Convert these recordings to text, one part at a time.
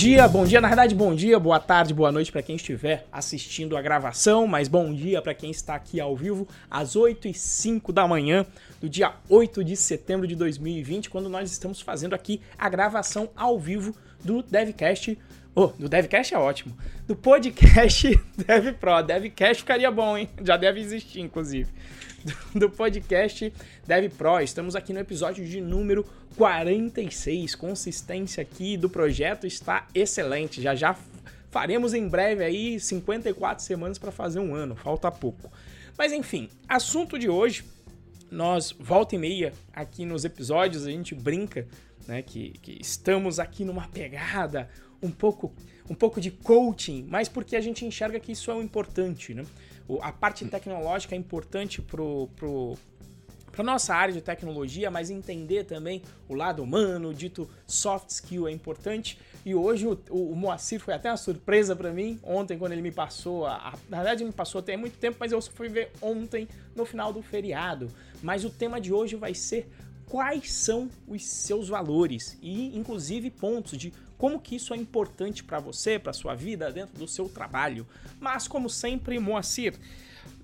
dia, bom dia, na verdade, bom dia, boa tarde, boa noite para quem estiver assistindo a gravação, mas bom dia para quem está aqui ao vivo às 8 e 5 da manhã do dia 8 de setembro de 2020, quando nós estamos fazendo aqui a gravação ao vivo do DevCast. Oh, do DevCast é ótimo. Do podcast DevPro. DevCast ficaria bom, hein? Já deve existir, inclusive. Do podcast DevPro. Estamos aqui no episódio de número 46. Consistência aqui do projeto está excelente. Já já faremos em breve aí 54 semanas para fazer um ano. Falta pouco. Mas enfim, assunto de hoje. Nós, volta e meia, aqui nos episódios, a gente brinca né, que, que estamos aqui numa pegada um pouco, um pouco de coaching, mas porque a gente enxerga que isso é o importante, né? A parte tecnológica é importante pro, pro, para nossa área de tecnologia, mas entender também o lado humano, dito soft skill é importante. E hoje o, o, Moacir foi até uma surpresa para mim, ontem quando ele me passou, a, a, na verdade me passou até muito tempo, mas eu fui ver ontem no final do feriado. Mas o tema de hoje vai ser quais são os seus valores e inclusive pontos de como que isso é importante para você, para sua vida, dentro do seu trabalho. Mas como sempre, Moacir,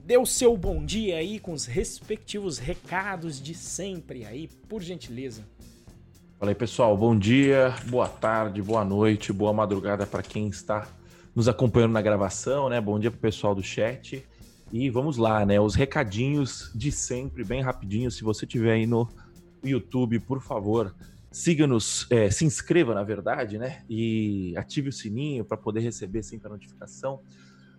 dê o seu bom dia aí com os respectivos recados de sempre aí, por gentileza. Fala aí, pessoal. Bom dia, boa tarde, boa noite, boa madrugada para quem está nos acompanhando na gravação, né? Bom dia pro pessoal do chat. E vamos lá, né? Os recadinhos de sempre, bem rapidinho. Se você tiver aí no YouTube, por favor, Siga-nos, é, se inscreva, na verdade, né? E ative o sininho para poder receber sempre a notificação.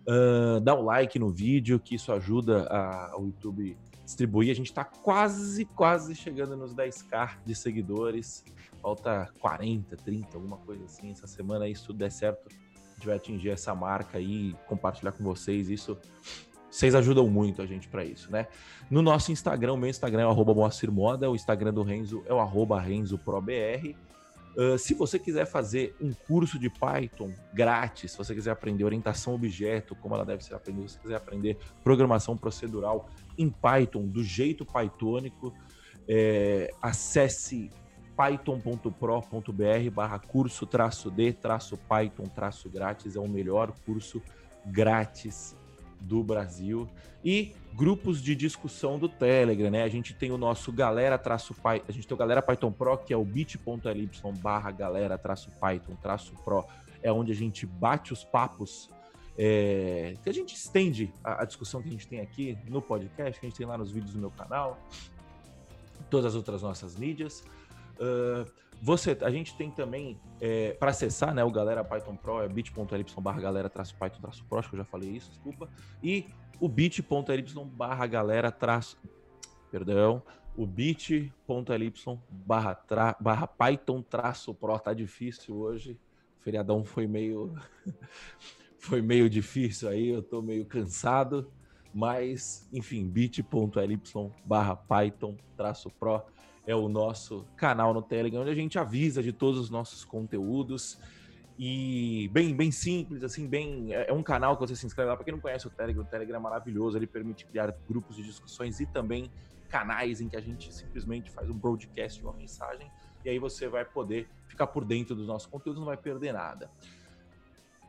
Uh, dá um like no vídeo, que isso ajuda a, ao YouTube distribuir. A gente está quase, quase chegando nos 10k de seguidores. Falta 40, 30, alguma coisa assim. Essa semana aí, se tudo der certo, a gente vai atingir essa marca aí, compartilhar com vocês. Isso vocês ajudam muito a gente para isso, né? No nosso Instagram, o meu Instagram é o arroba o Instagram do Renzo é o arroba RenzoProBR. Uh, se você quiser fazer um curso de Python grátis, se você quiser aprender orientação objeto, como ela deve ser aprendida, se você quiser aprender programação procedural em Python, do jeito pythônico, é, acesse python.pro.br barra curso traço D traço Python traço grátis, é o melhor curso grátis do Brasil e grupos de discussão do Telegram, né? A gente tem o nosso galera traço Python, a gente tem o galera Python Pro, que é o bit.ly barra galera traço Python traço Pro, é onde a gente bate os papos, é, que a gente estende a, a, discussão que a gente tem aqui no podcast, que a gente tem lá nos vídeos do meu canal, todas as outras nossas mídias. Uh, você, a gente tem também, é, para acessar né, o Galera Python Pro, é bit.ly barra galera traço Python traço Pro, acho que eu já falei isso, desculpa. E o bit.ly barra galera traço, perdão, o bit.ly barra, barra Python traço Pro, tá difícil hoje, o feriadão foi meio, foi meio difícil aí, eu tô meio cansado, mas, enfim, bit.ly barra Python traço Pro, é o nosso canal no Telegram, onde a gente avisa de todos os nossos conteúdos. E bem, bem simples, assim, bem. É, é um canal que você se inscreve lá. Para quem não conhece o Telegram, o Telegram é maravilhoso. Ele permite criar grupos de discussões e também canais em que a gente simplesmente faz um broadcast, uma mensagem. E aí você vai poder ficar por dentro dos nossos conteúdos, não vai perder nada.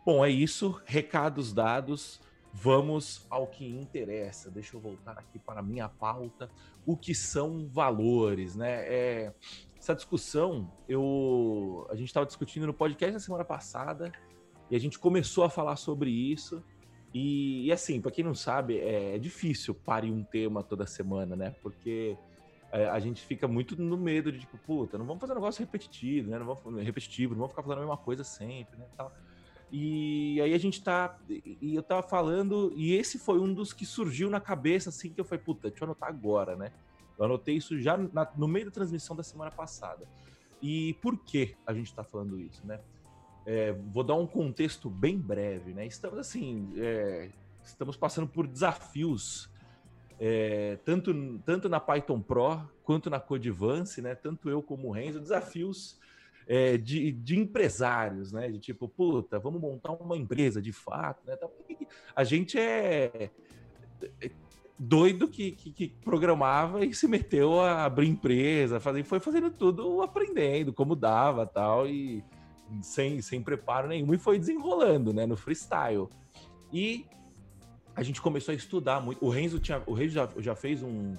Bom, é isso. Recados dados. Vamos ao que interessa. Deixa eu voltar aqui para a minha pauta. O que são valores, né? É, essa discussão, eu, a gente estava discutindo no podcast na semana passada e a gente começou a falar sobre isso. E, e assim, para quem não sabe, é, é, difícil parir um tema toda semana, né? Porque é, a gente fica muito no medo de tipo, puta, não vamos fazer um negócio repetitivo, né? Não vamos, repetitivo, não vamos ficar falando a mesma coisa sempre, né? Tal. E aí a gente tá. E eu tava falando, e esse foi um dos que surgiu na cabeça, assim, que eu falei, puta, deixa eu anotar agora, né? Eu anotei isso já na, no meio da transmissão da semana passada. E por que a gente tá falando isso, né? É, vou dar um contexto bem breve, né? Estamos assim, é, estamos passando por desafios, é, tanto, tanto na Python Pro quanto na Codivance, né? Tanto eu como o Renzo, desafios é, de, de, empresários, né? De tipo, puta, vamos montar uma empresa de fato, né? A gente é, é doido que, que, que, programava e se meteu a abrir empresa, fazer, foi fazendo tudo aprendendo como dava tal. E, sem, sem preparo nenhum, e foi desenrolando, né, no freestyle. E a gente começou a estudar muito. O Renzo, tinha, o Renzo já, já fez um,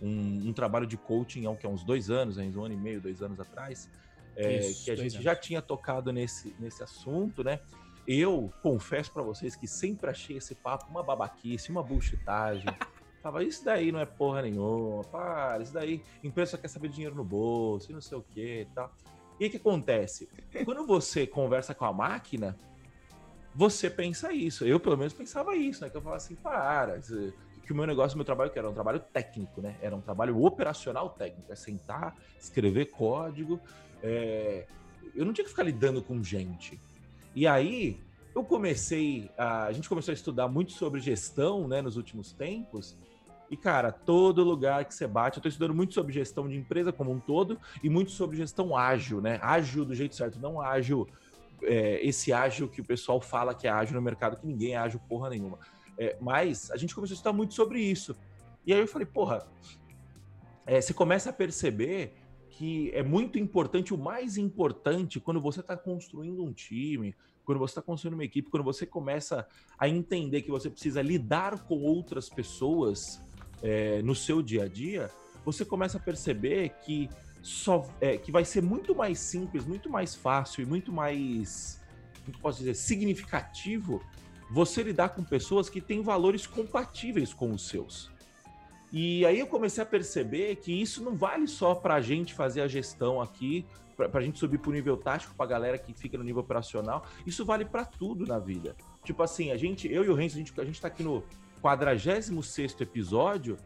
um, um, trabalho de coaching há uns dois anos, Renzo, um ano e meio, dois anos atrás, é, Isso, que a gente anos. já tinha tocado nesse, nesse assunto, né? Eu confesso para vocês que sempre achei esse papo uma babaquice, uma bullshitagem. Tava, isso daí não é porra nenhuma, para, isso daí, empresa só quer saber dinheiro no bolso e não sei o que e tal. E o que acontece? Quando você conversa com a máquina, você pensa isso. Eu, pelo menos, pensava isso, né? Que eu falava assim, para, que o meu negócio, o meu trabalho, que era um trabalho técnico, né? Era um trabalho operacional técnico. É sentar, escrever código. É... Eu não tinha que ficar lidando com gente. E aí, eu comecei a, a gente começou a estudar muito sobre gestão, né, nos últimos tempos. E, cara, todo lugar que você bate, eu estou estudando muito sobre gestão de empresa como um todo e muito sobre gestão ágil, né? Ágil do jeito certo, não ágil, é, esse ágil que o pessoal fala que é ágil no mercado, que ninguém é ágil porra nenhuma. É, mas a gente começou a estudar muito sobre isso. E aí eu falei, porra, é, você começa a perceber que é muito importante, o mais importante, quando você está construindo um time, quando você está construindo uma equipe, quando você começa a entender que você precisa lidar com outras pessoas é, no seu dia a dia, você começa a perceber que só é, que vai ser muito mais simples, muito mais fácil e muito mais, como posso dizer, significativo você lidar com pessoas que têm valores compatíveis com os seus. E aí eu comecei a perceber que isso não vale só para a gente fazer a gestão aqui, para a gente subir para o nível tático, para a galera que fica no nível operacional. Isso vale para tudo na vida. Tipo assim, a gente, eu e o Renzo, a gente, a gente tá aqui no 46 episódio.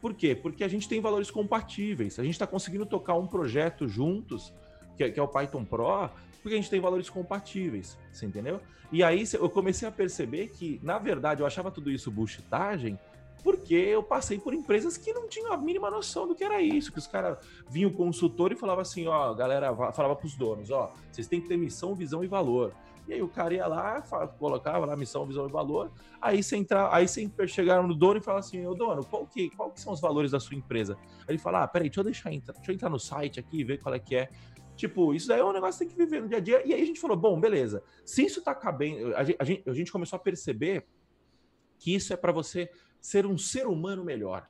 Por quê? Porque a gente tem valores compatíveis. A gente está conseguindo tocar um projeto juntos, que é, que é o Python Pro, porque a gente tem valores compatíveis. Você entendeu? E aí eu comecei a perceber que, na verdade, eu achava tudo isso bullshitagem, porque eu passei por empresas que não tinham a mínima noção do que era isso, que os caras vinham o consultor e falava assim, ó, galera, falava os donos, ó, vocês têm que ter missão, visão e valor. E aí o cara ia lá, colocava lá missão, visão e valor. Aí você entra, aí você chegaram no dono e fala assim, ô dono, qual que, qual que são os valores da sua empresa? Aí ele fala, ah, peraí, deixa eu deixar entrar, deixa eu entrar no site aqui ver qual é que é. Tipo, isso daí é um negócio que tem que viver no dia a dia. E aí a gente falou, bom, beleza. Se isso tá cabendo, a gente, a gente começou a perceber que isso é para você ser um ser humano melhor.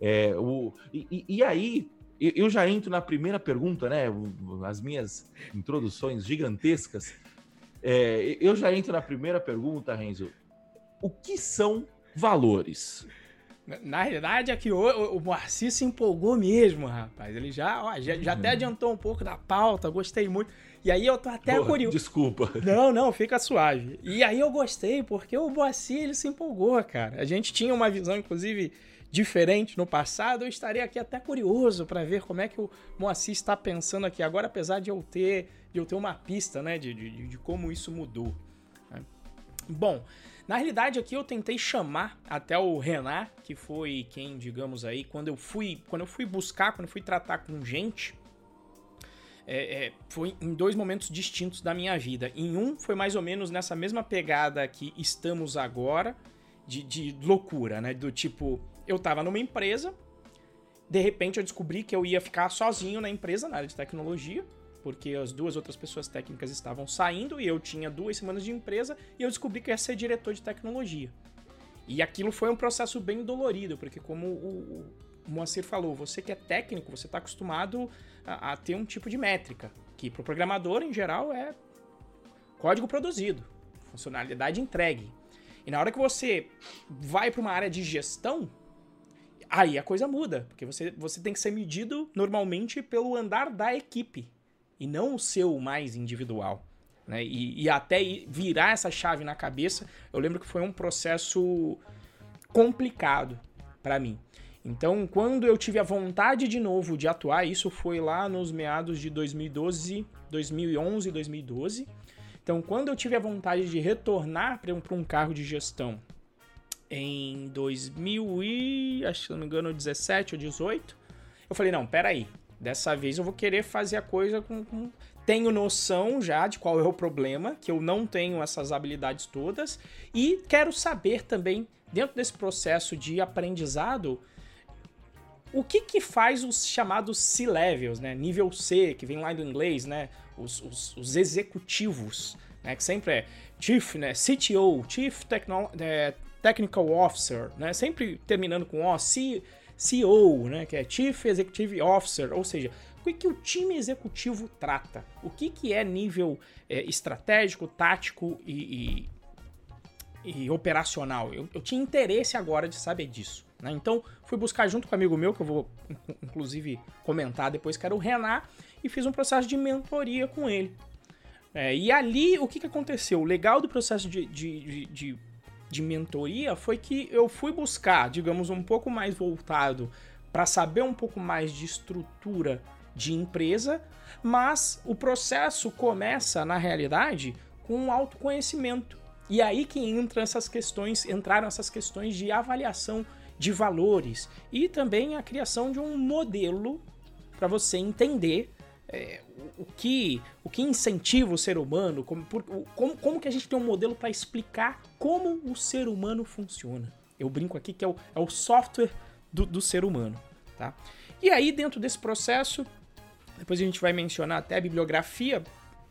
É, o, e, e aí, eu já entro na primeira pergunta, né? As minhas introduções gigantescas. É, eu já entro na primeira pergunta, Renzo. O que são valores? Na realidade, aqui o, o Moacir se empolgou mesmo, rapaz. Ele já, ó, já, já até uhum. adiantou um pouco da pauta, gostei muito. E aí eu tô até curioso. Desculpa. Não, não, fica suave. E aí eu gostei, porque o Moacir, ele se empolgou, cara. A gente tinha uma visão, inclusive, diferente no passado. Eu estaria aqui até curioso para ver como é que o Moacir está pensando aqui agora, apesar de eu ter, de eu ter uma pista, né, de, de, de como isso mudou. Né? Bom, na realidade aqui eu tentei chamar até o Renan, que foi quem, digamos aí, quando eu fui, quando eu fui buscar, quando eu fui tratar com gente, é, é, foi em dois momentos distintos da minha vida. Em um foi mais ou menos nessa mesma pegada que estamos agora, de, de loucura, né? Do tipo, eu tava numa empresa, de repente eu descobri que eu ia ficar sozinho na empresa, na área de tecnologia, porque as duas outras pessoas técnicas estavam saindo e eu tinha duas semanas de empresa e eu descobri que eu ia ser diretor de tecnologia. E aquilo foi um processo bem dolorido, porque como o, Moacir falou, você que é técnico, você está acostumado a, a, ter um tipo de métrica, que para o programador, em geral, é código produzido, funcionalidade entregue. E na hora que você vai para uma área de gestão, aí a coisa muda, porque você, você tem que ser medido normalmente pelo andar da equipe e não o seu mais individual. Né? E, e até virar essa chave na cabeça, eu lembro que foi um processo complicado para mim. Então, quando eu tive a vontade de novo de atuar, isso foi lá nos meados de 2012, 2011, 2012. Então, quando eu tive a vontade de retornar para um, um cargo de gestão em 2000 e, acho não me engano, 17 ou 18, eu falei, não, peraí, Dessa vez eu vou querer fazer a coisa com, com. Tenho noção já de qual é o problema, que eu não tenho essas habilidades todas, e quero saber também, dentro desse processo de aprendizado, o que que faz os chamados C-levels, né? Nível C, que vem lá do inglês, né? Os, os, os executivos, né? Que sempre é Chief, né? CTO, Chief Techno é, Technical Officer, né? Sempre terminando com O, C, CEO, né? Que é Chief Executive Officer, ou seja, o que, que o time executivo trata? O que, que é nível é, estratégico, tático e, e, e operacional? Eu, eu tinha interesse agora de saber disso. Né? Então, fui buscar junto com um amigo meu, que eu vou inclusive comentar depois, que era o Renan, e fiz um processo de mentoria com ele. É, e ali, o que, que aconteceu? O legal do processo de, de, de, de, mentoria foi que eu fui buscar, digamos, um pouco mais voltado para saber um pouco mais de estrutura de empresa, mas o processo começa, na realidade, com um autoconhecimento. E aí que entra essas questões, entraram essas questões de avaliação de valores e também a criação de um modelo para você entender é, o, que, o que incentiva o ser humano, como, por, como, como que a gente tem um modelo para explicar como o ser humano funciona. Eu brinco aqui que é o, é o software do, do ser humano. Tá? E aí, dentro desse processo, depois a gente vai mencionar até a bibliografia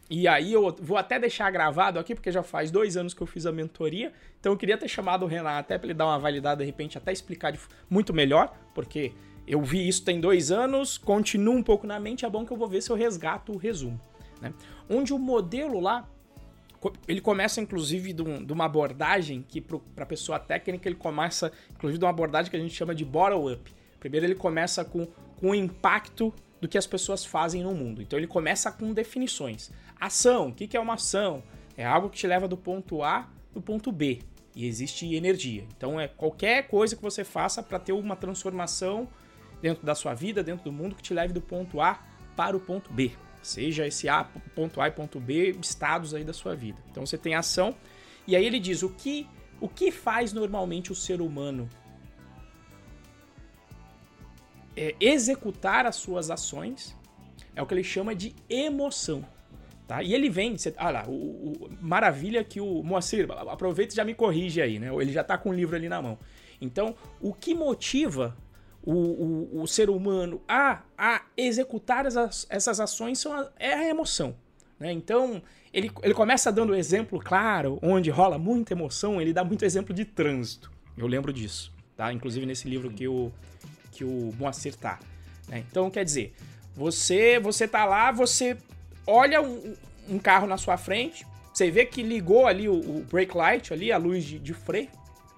e aí eu vou até deixar gravado aqui, porque já faz dois anos que eu fiz a mentoria. Então eu queria ter chamado o Renan até para ele dar uma validada, de repente, até explicar muito melhor, porque eu vi isso tem dois anos, continua um pouco na mente, é bom que eu vou ver se eu resgato o resumo. Né? Onde o modelo lá, ele começa inclusive de, um, de uma abordagem que para pessoa técnica ele começa inclusive de uma abordagem que a gente chama de bottom-up. Primeiro ele começa com, com o impacto do que as pessoas fazem no mundo. Então ele começa com definições. Ação, o que é uma ação? É algo que te leva do ponto A do ponto B. E existe energia. Então é qualquer coisa que você faça para ter uma transformação dentro da sua vida, dentro do mundo, que te leve do ponto A para o ponto B. Seja esse A, ponto A e ponto B, estados aí da sua vida. Então você tem ação. E aí ele diz o que, o que faz normalmente o ser humano é, executar as suas ações é o que ele chama de emoção. Tá? E ele vem, cê, ah lá, o, o, maravilha que o Moacir, aproveita e já me corrige aí, né? Ele já tá com o livro ali na mão. Então, o que motiva o, o, o ser humano a, a executar as, essas ações são a, é a emoção. Né? Então, ele, ele começa dando exemplo claro, onde rola muita emoção, ele dá muito exemplo de trânsito. Eu lembro disso, tá? Inclusive nesse livro que o, que o Moacir tá. Né? Então, quer dizer, você você tá lá, você olha um, um, carro na sua frente, você vê que ligou ali o, o brake light, ali a luz de, de freio,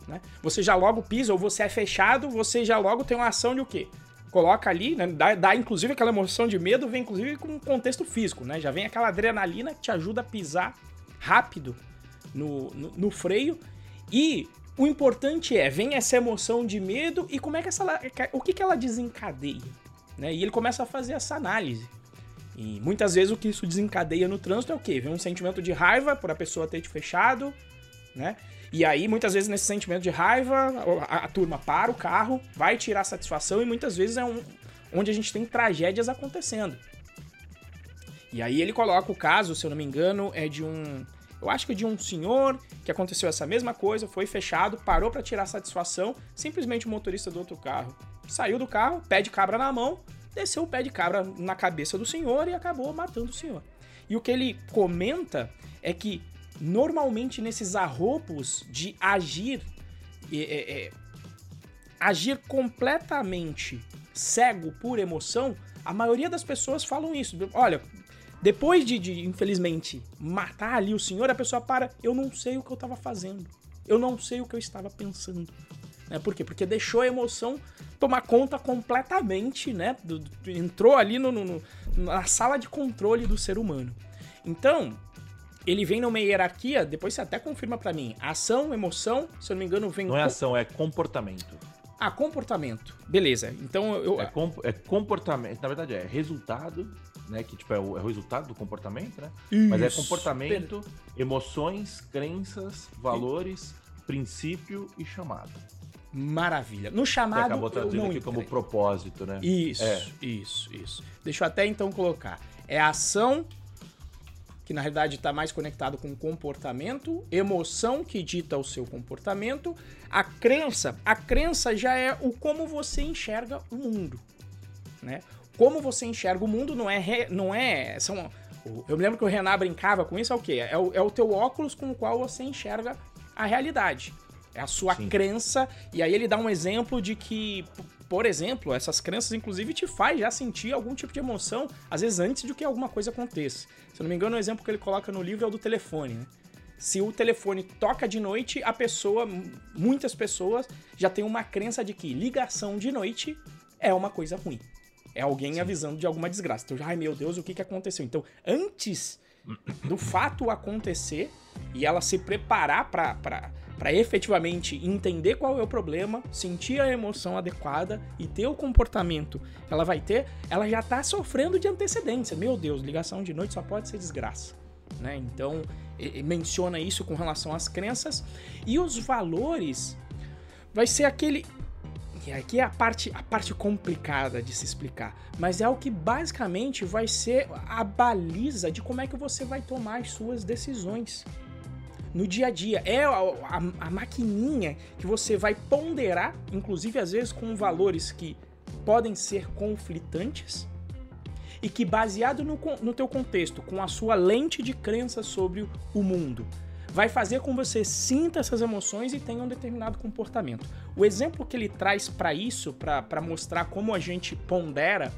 né? Você já logo pisa, ou você é fechado, você já logo tem uma ação de o quê? Coloca ali, né? dá, dá inclusive aquela emoção de medo, vem inclusive com um contexto físico, né? Já vem aquela adrenalina que te ajuda a pisar rápido no, no, no freio e o importante é, vem essa emoção de medo e como é que essa o que que ela desencadeia, né? E ele começa a fazer essa análise. E muitas vezes o que isso desencadeia no trânsito é o quê? Vem um sentimento de raiva por a pessoa ter te fechado, né? E aí, muitas vezes, nesse sentimento de raiva, a, a turma para o carro, vai tirar satisfação e muitas vezes é um, onde a gente tem tragédias acontecendo. E aí ele coloca o caso, se eu não me engano, é de um eu acho que de um senhor que aconteceu essa mesma coisa, foi fechado, parou para tirar satisfação, simplesmente o motorista do outro carro saiu do carro, pé de cabra na mão, desceu o pé de cabra na cabeça do senhor e acabou matando o senhor. E o que ele comenta é que normalmente nesses arropos de agir é, é, é, agir completamente cego por emoção, a maioria das pessoas falam isso. Olha, depois de, de, infelizmente, matar ali o senhor, a pessoa para, eu não sei o que eu estava fazendo. Eu não sei o que eu estava pensando. Né? Por quê? Porque deixou a emoção tomar conta completamente, né? Do, do, entrou ali no, no, na sala de controle do ser humano. Então, ele vem numa hierarquia, depois você até confirma para mim. Ação, emoção, se eu não me engano, vem. Não é ação, é comportamento. Ah, comportamento. Beleza. Então eu. É, comp é comportamento. Na verdade, é resultado né? Que tipo, é o, é o resultado do comportamento, né? Isso. Mas é comportamento, emoções, crenças, valores, princípio e chamado. Maravilha. No chamado. Você acabou traduzindo aqui como propósito, né? Isso, é. isso, isso. Deixa eu até então colocar. É a ação que na realidade está mais conectado com comportamento, emoção que dita o seu comportamento, a crença, a crença já é o como você enxerga o mundo, né? Como você enxerga o mundo não é re, não é são eu me lembro que o Renan brincava com isso, é o quê? É o, é o teu óculos com o qual você enxerga a realidade. É a sua Sim. crença. E aí ele dá um exemplo de que, por exemplo, essas crenças, inclusive, te faz já sentir algum tipo de emoção, às vezes antes de que alguma coisa aconteça. Se eu não me engano, o exemplo que ele coloca no livro é o do telefone, né? Se o telefone toca de noite, a pessoa, muitas pessoas já tem uma crença de que ligação de noite é uma coisa ruim. É alguém Sim. avisando de alguma desgraça. Então, ai meu Deus, o que, que aconteceu? Então, antes do fato acontecer e ela se preparar para efetivamente entender qual é o problema, sentir a emoção adequada e ter o comportamento que ela vai ter, ela já está sofrendo de antecedência. Meu Deus, ligação de noite só pode ser desgraça. Né? Então, menciona isso com relação às crenças e os valores vai ser aquele e aqui é a parte, a parte complicada de se explicar, mas é o que basicamente vai ser a baliza de como é que você vai tomar as suas decisões no dia a dia. É a, a, a maquininha que você vai ponderar, inclusive às vezes com valores que podem ser conflitantes, e que baseado no, no teu contexto, com a sua lente de crença sobre o mundo, vai fazer com que você sinta essas emoções e tenha um determinado comportamento. O exemplo que ele traz para isso, para mostrar como a gente pondera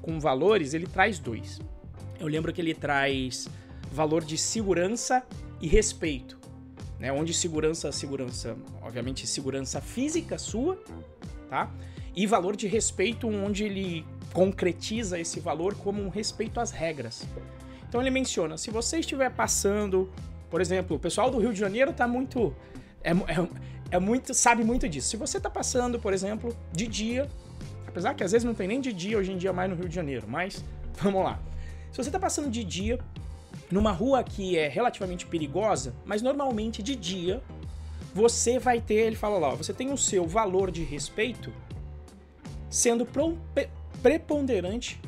com valores, ele traz dois. Eu lembro que ele traz valor de segurança e respeito, né? Onde segurança, segurança, obviamente segurança física sua, tá? E valor de respeito, onde ele concretiza esse valor como um respeito às regras. Então ele menciona: se você estiver passando por exemplo, o pessoal do Rio de Janeiro tá muito. É, é, é muito. sabe muito disso. Se você tá passando, por exemplo, de dia, apesar que às vezes não tem nem de dia hoje em dia mais no Rio de Janeiro, mas vamos lá. Se você tá passando de dia numa rua que é relativamente perigosa, mas normalmente de dia, você vai ter, ele fala lá, você tem o seu valor de respeito sendo preponderante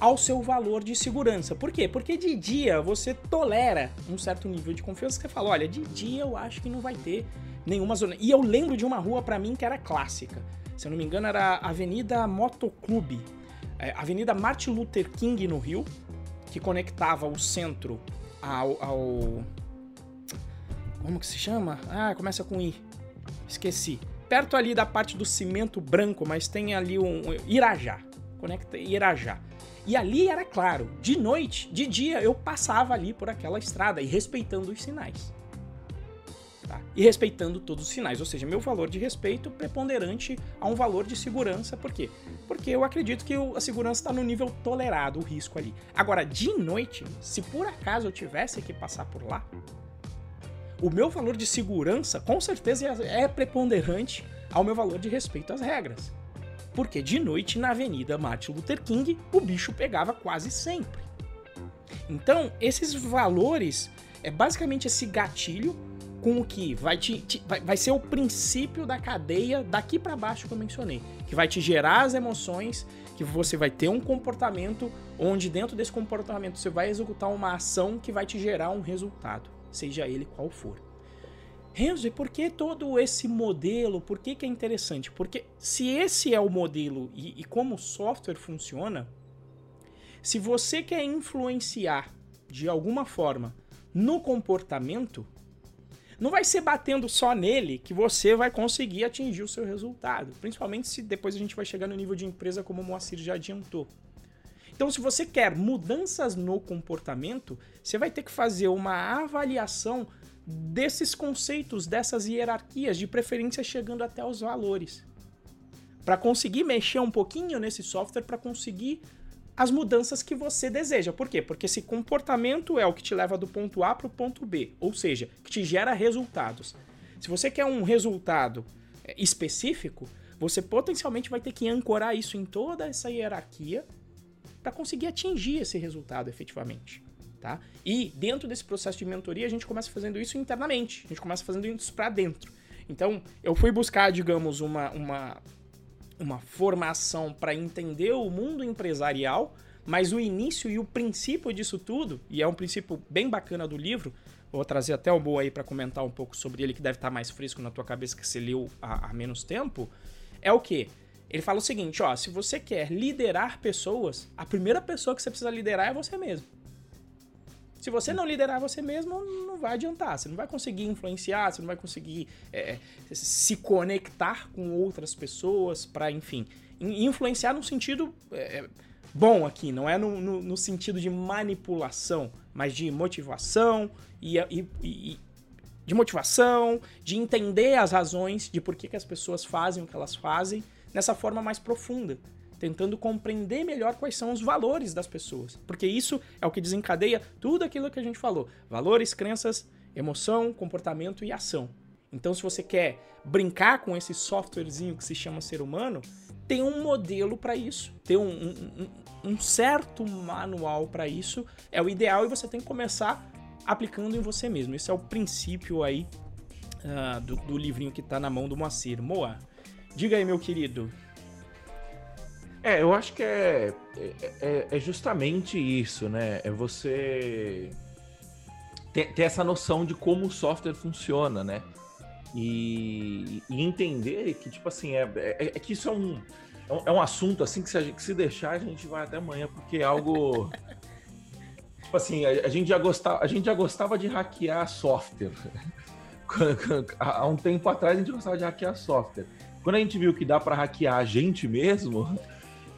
ao seu valor de segurança. Por quê? Porque de dia você tolera um certo nível de confiança você fala, olha, de dia eu acho que não vai ter nenhuma zona. E eu lembro de uma rua para mim que era clássica. Se eu não me engano era Avenida Motoclube, é, Avenida Martin Luther King no Rio, que conectava o centro ao, ao como que se chama? Ah, começa com I. Esqueci. Perto ali da parte do cimento branco, mas tem ali um Irajá. Conecta Irajá. E ali era claro, de noite, de dia, eu passava ali por aquela estrada e respeitando os sinais. Tá? E respeitando todos os sinais, ou seja, meu valor de respeito preponderante a um valor de segurança. Por quê? Porque eu acredito que a segurança está no nível tolerado, o risco ali. Agora, de noite, se por acaso eu tivesse que passar por lá, o meu valor de segurança com certeza é preponderante ao meu valor de respeito às regras porque de noite na Avenida Martin Luther King o bicho pegava quase sempre. Então, esses valores é basicamente esse gatilho com o que vai, te, te vai, vai, ser o princípio da cadeia daqui para baixo que eu mencionei, que vai te gerar as emoções, que você vai ter um comportamento onde dentro desse comportamento você vai executar uma ação que vai te gerar um resultado, seja ele qual for. Renzo, e por que todo esse modelo? Por que, que é interessante? Porque se esse é o modelo e, e como o software funciona, se você quer influenciar de alguma forma no comportamento, não vai ser batendo só nele que você vai conseguir atingir o seu resultado. Principalmente se depois a gente vai chegar no nível de empresa como o Moacir já adiantou. Então, se você quer mudanças no comportamento, você vai ter que fazer uma avaliação desses conceitos, dessas hierarquias, de preferência chegando até os valores. Para conseguir mexer um pouquinho nesse software, para conseguir as mudanças que você deseja. Por quê? Porque esse comportamento é o que te leva do ponto A para o ponto B, ou seja, que te gera resultados. Se você quer um resultado é, específico, você potencialmente vai ter que ancorar isso em toda essa hierarquia para conseguir atingir esse resultado efetivamente. Tá? E dentro desse processo de mentoria, a gente começa fazendo isso internamente, a gente começa fazendo isso para dentro. Então, eu fui buscar, digamos, uma, uma, uma formação para entender o mundo empresarial, Mas o início e o princípio disso tudo, e é um princípio bem bacana do livro, vou trazer até o Boa aí para comentar um pouco sobre ele, que deve estar tá mais fresco na tua cabeça que você leu há, há menos tempo, é o que? Ele fala o seguinte, ó, se você quer liderar pessoas, a primeira pessoa que você precisa liderar é você mesmo. Se você não liderar você mesmo, não vai adiantar. Você não vai conseguir influenciar, você não vai conseguir é, se conectar com outras pessoas para, enfim, influenciar no sentido é, bom aqui, não é no, no, no, sentido de manipulação, mas de motivação e, e, e, de motivação, de entender as razões de por que, que as pessoas fazem o que elas fazem nessa forma mais profunda, tentando compreender melhor quais são os valores das pessoas, porque isso é o que desencadeia tudo aquilo que a gente falou: valores, crenças, emoção, comportamento e ação. Então, se você quer brincar com esse softwarezinho que se chama ser humano, tem um modelo para isso, tem um, um, um, certo manual para isso, é o ideal e você tem que começar aplicando em você mesmo. Esse é o princípio aí uh, do, do, livrinho que está na mão do Moacir. Moa, Diga aí, meu querido. É, eu acho que é, é, é, é justamente isso, né? É você ter, ter, essa noção de como o software funciona, né? E, e entender que, tipo assim, é, é, é que isso é um, é um é assunto assim que se, gente, que se deixar a gente vai até amanhã, porque é algo. tipo assim, a, a, gente já gostava, a gente já gostava de hackear software. Há um tempo atrás a gente gostava de hackear software. Quando a gente viu que dá para hackear a gente mesmo,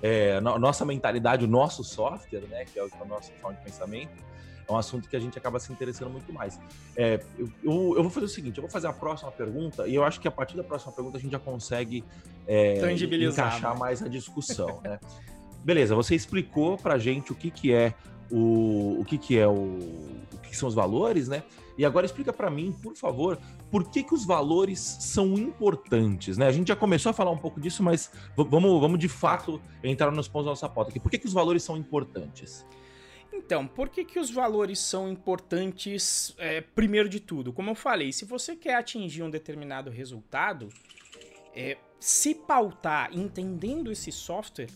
é, no, nossa mentalidade, o nosso software, né, que é o, é o nosso forma de pensamento, é um assunto que a gente acaba se interessando muito mais. É, eu, eu, eu, vou fazer o seguinte, eu vou fazer a próxima pergunta e eu acho que a partir da próxima pergunta a gente já consegue é, encaixar né? mais a discussão. né? Beleza, você explicou para gente o que, que é o, o que, que é o, o que são os valores, né? E agora explica para mim, por favor, por que, que os valores são importantes, né? A gente já começou a falar um pouco disso, mas vamos, vamos de fato entrar nos pontos da nossa pauta aqui. Por que, que os valores são importantes? Então, por que, que os valores são importantes? É, primeiro de tudo, como eu falei, se você quer atingir um determinado resultado, é, se pautar entendendo esse software,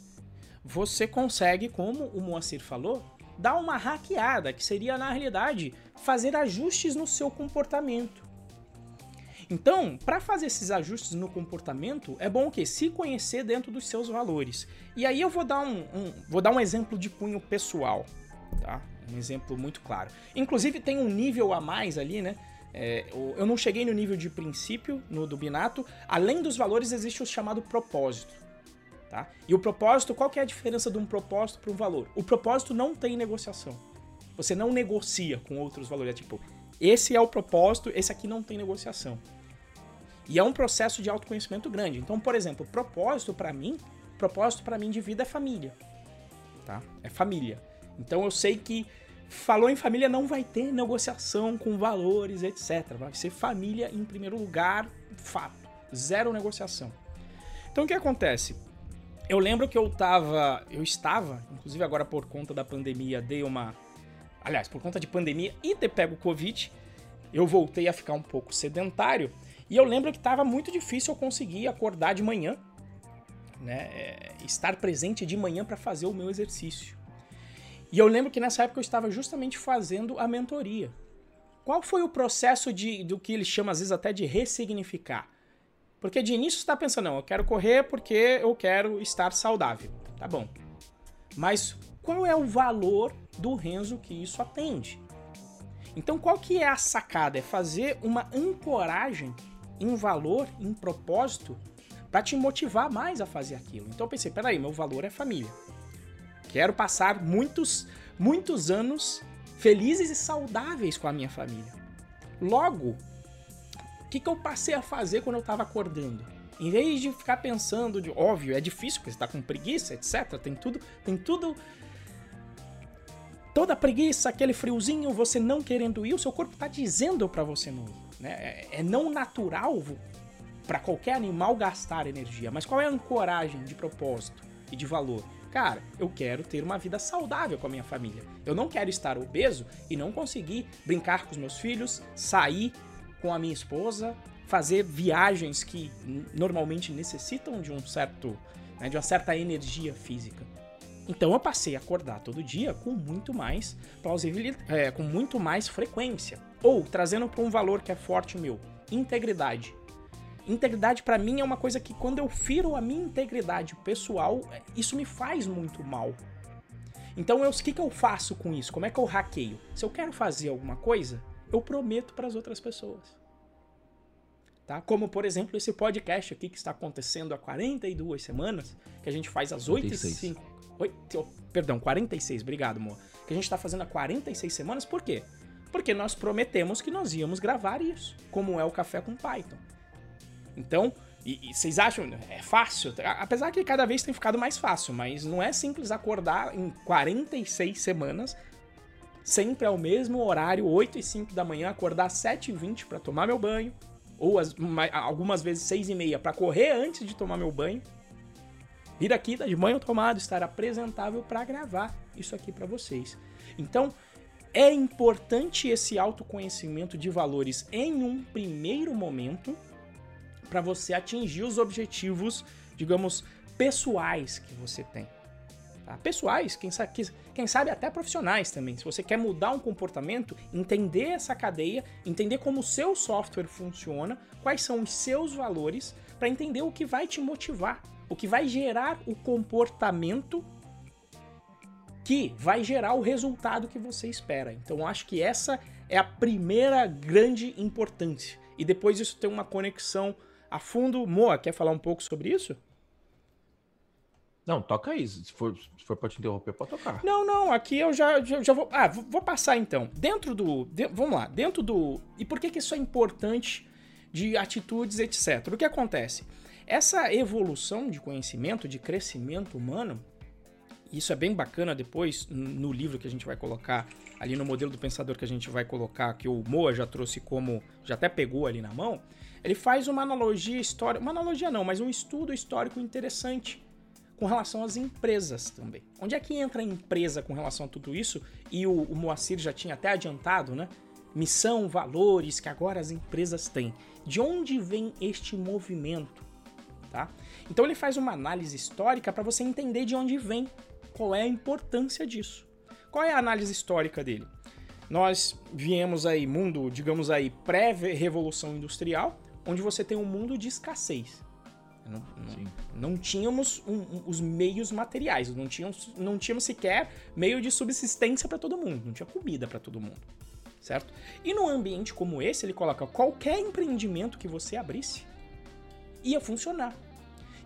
você consegue, como o Moacir falou, dar uma hackeada, que seria na realidade fazer ajustes no seu comportamento. Então, para fazer esses ajustes no comportamento, é bom que se conhecer dentro dos seus valores. E aí eu vou dar um, um, vou dar um exemplo de cunho pessoal, tá? Um exemplo muito claro. Inclusive tem um nível a mais ali, né? É, eu não cheguei no nível de princípio no do Binato. Além dos valores existe o chamado propósito. Tá? E o propósito, qual que é a diferença de um propósito para um valor? O propósito não tem negociação. Você não negocia com outros valores. É tipo, esse é o propósito, esse aqui não tem negociação. E é um processo de autoconhecimento grande. Então, por exemplo, propósito para mim, propósito para mim de vida é família. Tá? É família. Então eu sei que falou em família não vai ter negociação com valores, etc. Vai ser família em primeiro lugar, fato. Zero negociação. Então o que acontece? Eu lembro que eu tava. Eu estava, inclusive agora por conta da pandemia, dei uma. Aliás, por conta de pandemia e ter pego Covid, eu voltei a ficar um pouco sedentário. E eu lembro que estava muito difícil eu conseguir acordar de manhã, né? É, estar presente de manhã para fazer o meu exercício. E eu lembro que nessa época eu estava justamente fazendo a mentoria. Qual foi o processo de, do que eles chamam às vezes até de ressignificar? Porque de início você está pensando, não, eu quero correr porque eu quero estar saudável. Tá bom. Mas qual é o valor do Renzo que isso atende? Então qual que é a sacada? É fazer uma ancoragem em valor, em propósito, para te motivar mais a fazer aquilo. Então eu pensei, peraí, meu valor é família. Quero passar muitos, muitos anos felizes e saudáveis com a minha família. Logo, o que, que eu passei a fazer quando eu estava acordando? Em vez de ficar pensando de, óbvio, é difícil porque você está com preguiça, etc. Tem tudo, tem tudo. Toda preguiça, aquele friozinho, você não querendo ir, o seu corpo está dizendo para você não ir. Né? É, é não natural para qualquer animal gastar energia. Mas qual é a ancoragem de propósito e de valor? Cara, eu quero ter uma vida saudável com a minha família. Eu não quero estar obeso e não conseguir brincar com os meus filhos, sair com a minha esposa, fazer viagens que normalmente necessitam de um certo, né, de uma certa energia física. Então eu passei a acordar todo dia com muito mais plausibilidade, é, com muito mais frequência. Ou trazendo para um valor que é forte meu, integridade. Integridade para mim é uma coisa que quando eu firo a minha integridade pessoal, é, isso me faz muito mal. Então o que, que eu faço com isso? Como é que eu hackeio? Se eu quero fazer alguma coisa, eu prometo para as outras pessoas. Tá? Como, por exemplo, esse podcast aqui que está acontecendo há 42 semanas, que a gente faz às 8 e 5. 8, oh, perdão, 46, obrigado, amor. Que a gente está fazendo há 46 semanas, por quê? Porque nós prometemos que nós íamos gravar isso, como é o Café com Python. Então, e, e, vocês acham é fácil? Apesar que cada vez tem ficado mais fácil, mas não é simples acordar em 46 semanas, sempre ao mesmo horário, 8 e 5 da manhã, acordar 7 e 20 para tomar meu banho, ou as, algumas vezes 6 e meia para correr antes de tomar meu banho. Vir aqui, tá de banho tomado, estar apresentável para gravar isso aqui para vocês. Então, é importante esse autoconhecimento de valores em um primeiro momento para você atingir os objetivos, digamos, pessoais que você tem. Tá? Pessoais, quem sabe, quem sabe até profissionais também. Se você quer mudar um comportamento, entender essa cadeia, entender como o seu software funciona, quais são os seus valores, para entender o que vai te motivar, o que vai gerar o comportamento que vai gerar o resultado que você espera. Então acho que essa é a primeira grande importância. E depois isso tem uma conexão a fundo. Moa, quer falar um pouco sobre isso? Não, toca aí. Se for, se for pra te interromper, pode tocar. Não, não, aqui eu já, já, já vou. Ah, vou passar então. Dentro do. De, vamos lá, dentro do. E por que, que isso é importante de atitudes, etc? O que acontece? Essa evolução de conhecimento, de crescimento humano, isso é bem bacana depois no livro que a gente vai colocar, ali no modelo do pensador que a gente vai colocar, que o Moa já trouxe como. já até pegou ali na mão. Ele faz uma analogia histórica. Uma analogia não, mas um estudo histórico interessante com relação às empresas também. Onde é que entra a empresa com relação a tudo isso? E o, o Moacir já tinha até adiantado, né? Missão, valores que agora as empresas têm. De onde vem este movimento? Tá? Então ele faz uma análise histórica para você entender de onde vem, qual é a importância disso. Qual é a análise histórica dele? Nós viemos aí, mundo, digamos aí, pré-revolução industrial, onde você tem um mundo de escassez. Não, não, não tínhamos um, um, os meios materiais, não tínhamos, não tínhamos sequer meio de subsistência para todo mundo, não tinha comida para todo mundo, certo? E num ambiente como esse, ele coloca qualquer empreendimento que você abrisse ia funcionar.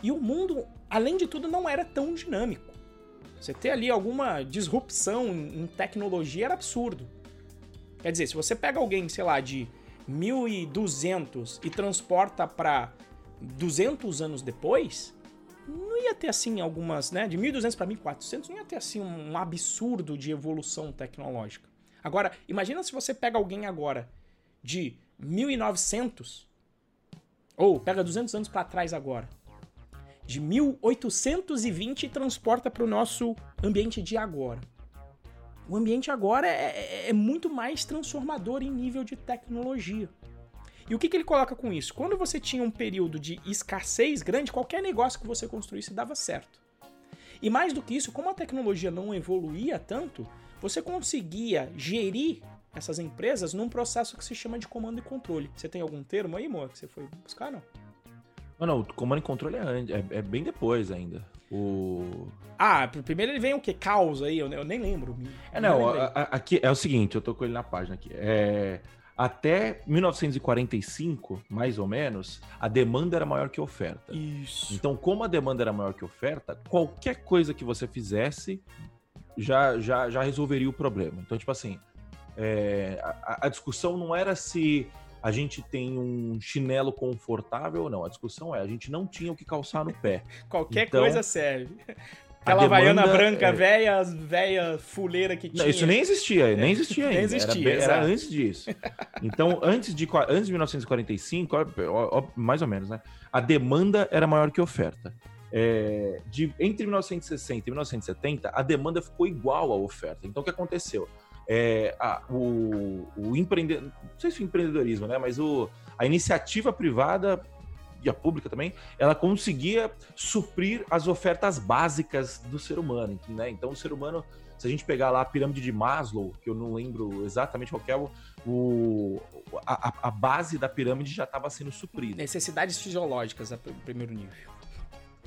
E o mundo, além de tudo, não era tão dinâmico. Você ter ali alguma disrupção em tecnologia era absurdo. Quer dizer, se você pega alguém, sei lá, de 1200 e transporta para 200 anos depois, não ia ter assim algumas, né, de 1200 para 1400, não ia ter assim um absurdo de evolução tecnológica. Agora, imagina se você pega alguém agora de 1900 ou pega 200 anos para trás agora, de 1820 e transporta para o nosso ambiente de agora. O ambiente agora é, é, é muito mais transformador em nível de tecnologia. E o que, que ele coloca com isso? Quando você tinha um período de escassez grande, qualquer negócio que você construísse dava certo. E mais do que isso, como a tecnologia não evoluía tanto, você conseguia gerir essas empresas num processo que se chama de comando e controle. Você tem algum termo aí, Moa, que você foi buscar, não? Não, não, o comando e controle é, é, é bem depois ainda. O... Ah, primeiro ele vem o que? Caos aí, eu, eu nem lembro. É, não, a, a, aqui é o seguinte, eu tô com ele na página aqui. É, até 1945, mais ou menos, a demanda era maior que a oferta. Isso. Então, como a demanda era maior que a oferta, qualquer coisa que você fizesse já, já, já resolveria o problema. Então, tipo assim, é, a, a, discussão não era se a gente tem um chinelo confortável ou não. A discussão é, a gente não tinha o que calçar no pé. qualquer então, coisa serve. Aquela havaiana branca, é... velha, velha fuleira que tinha. Não, isso nem existia, nem existia ainda. nem existia, era, era, antes disso. Então, antes de, antes de 1945, mais ou menos, né? A demanda era maior que a oferta. É, de, entre 1960 e 1970, a demanda ficou igual à oferta. Então, o que aconteceu? É, a, o, o empreendedor, não sei se o empreendedorismo, né? Mas o, a iniciativa privada e a pública também, ela conseguia suprir as ofertas básicas do ser humano, né? Então o ser humano, se a gente pegar lá a pirâmide de Maslow, que eu não lembro exatamente qual é o, o a, a, base da pirâmide já estava sendo suprida. Necessidades fisiológicas, a primeiro nível.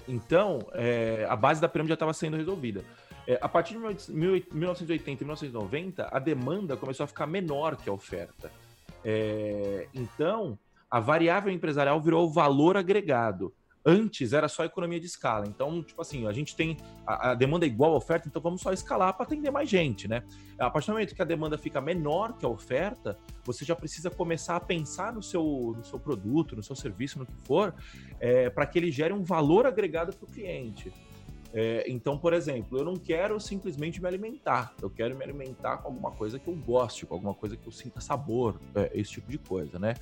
Então, é, a base da pirâmide já estava sendo resolvida. É, a partir de 1980 e 1990, a demanda começou a ficar menor que a oferta. É, então, a variável empresarial virou valor agregado. Antes era só economia de escala. Então, tipo assim, a gente tem a, a demanda é igual à oferta, então vamos só escalar para atender mais gente, né? A partir do momento que a demanda fica menor que a oferta, você já precisa começar a pensar no seu, no seu produto, no seu serviço, no que for, é, para que ele gere um valor agregado para o cliente. É, então, por exemplo, eu não quero simplesmente me alimentar, eu quero me alimentar com alguma coisa que eu goste, com alguma coisa que eu sinta sabor, é, esse tipo de coisa, né?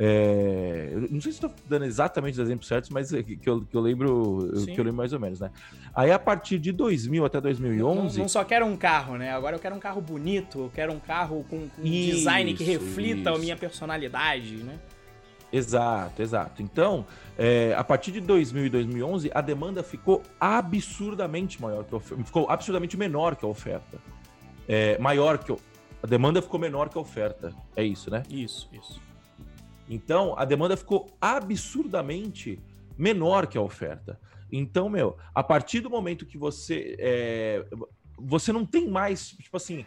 É, não sei se estou dando exatamente os exemplos certos, mas que eu, que eu lembro Sim. que eu lembro mais ou menos, né? Aí a partir de 2000 até 2011, não, não, só quero um carro, né? Agora eu quero um carro bonito, eu quero um carro com, com um design que reflita isso. a minha personalidade, né? Exato, exato. Então, é, a partir de 2000 e 2011, a demanda ficou absurdamente maior que a oferta, ficou absurdamente menor que a oferta. É, maior que a demanda ficou menor que a oferta. É isso, né? Isso, isso. Então, a demanda ficou absurdamente menor que a oferta. Então, meu, a partir do momento que você é, você não tem mais, tipo assim,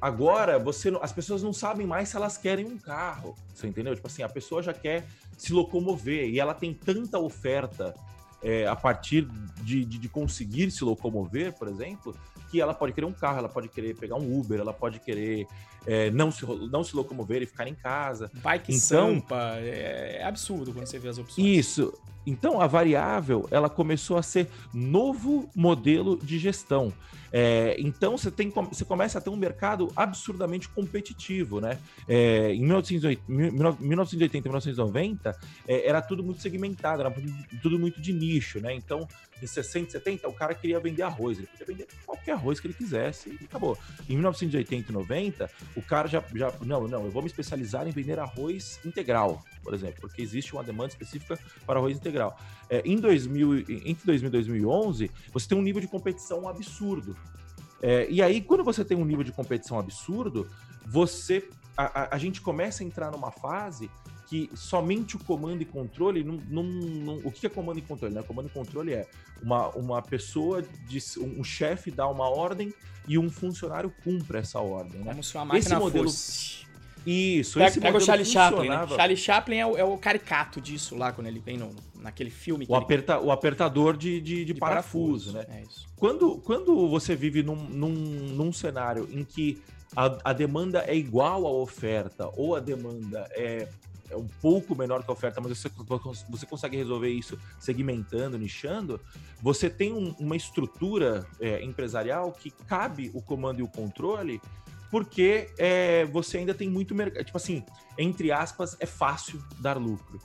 agora você as pessoas não sabem mais se elas querem um carro. Você entendeu? Tipo assim, a pessoa já quer se locomover e ela tem tanta oferta é, a partir de, de, de, conseguir se locomover, por exemplo, que ela pode querer um carro, ela pode querer pegar um Uber, ela pode querer é, não, se, não se locomover e ficar em casa. Bike então, sampa, é, é absurdo quando você vê as opções. Isso. Então a variável ela começou a ser novo modelo de gestão. É, então você, tem, você começa a ter um mercado absurdamente competitivo, né? É, em 1980, 1980 e 1990 é, era tudo muito segmentado, era tudo muito de nicho, né? Então em 60, 70 o cara queria vender arroz, ele podia vender qualquer arroz que ele quisesse e acabou. Em 1980 e 90 o cara já, já não, não, eu vou me especializar em vender arroz integral, por exemplo, porque existe uma demanda específica para arroz integral. É, em 2000, entre 2000 e 2011, você tem um nível de competição absurdo. É, e aí, quando você tem um nível de competição absurdo, você a, a, a, gente começa a entrar numa fase que somente o comando e controle não, não, não, o que é comando e controle? Né? Comando e controle é uma, uma pessoa, de, um chefe dá uma ordem e um funcionário cumpre essa ordem. Né? Como se uma máquina esse modelo, fosse isso, pega, esse pega o Charlie Chaplin, né? Charlie Chaplin é o, é o, caricato disso lá, quando ele vem no, naquele filme. O, aperta, ele... o apertador de, de, de, de parafuso, parafuso, né? É isso. Quando, quando você vive num, num, num cenário em que a, a, demanda é igual à oferta, ou a demanda é, é um pouco menor que a oferta, mas você, você consegue resolver isso segmentando, nichando, você tem um, uma estrutura é, empresarial que cabe o comando e o controle porque é, você ainda tem muito mercado. Tipo assim, entre aspas, é fácil dar lucro.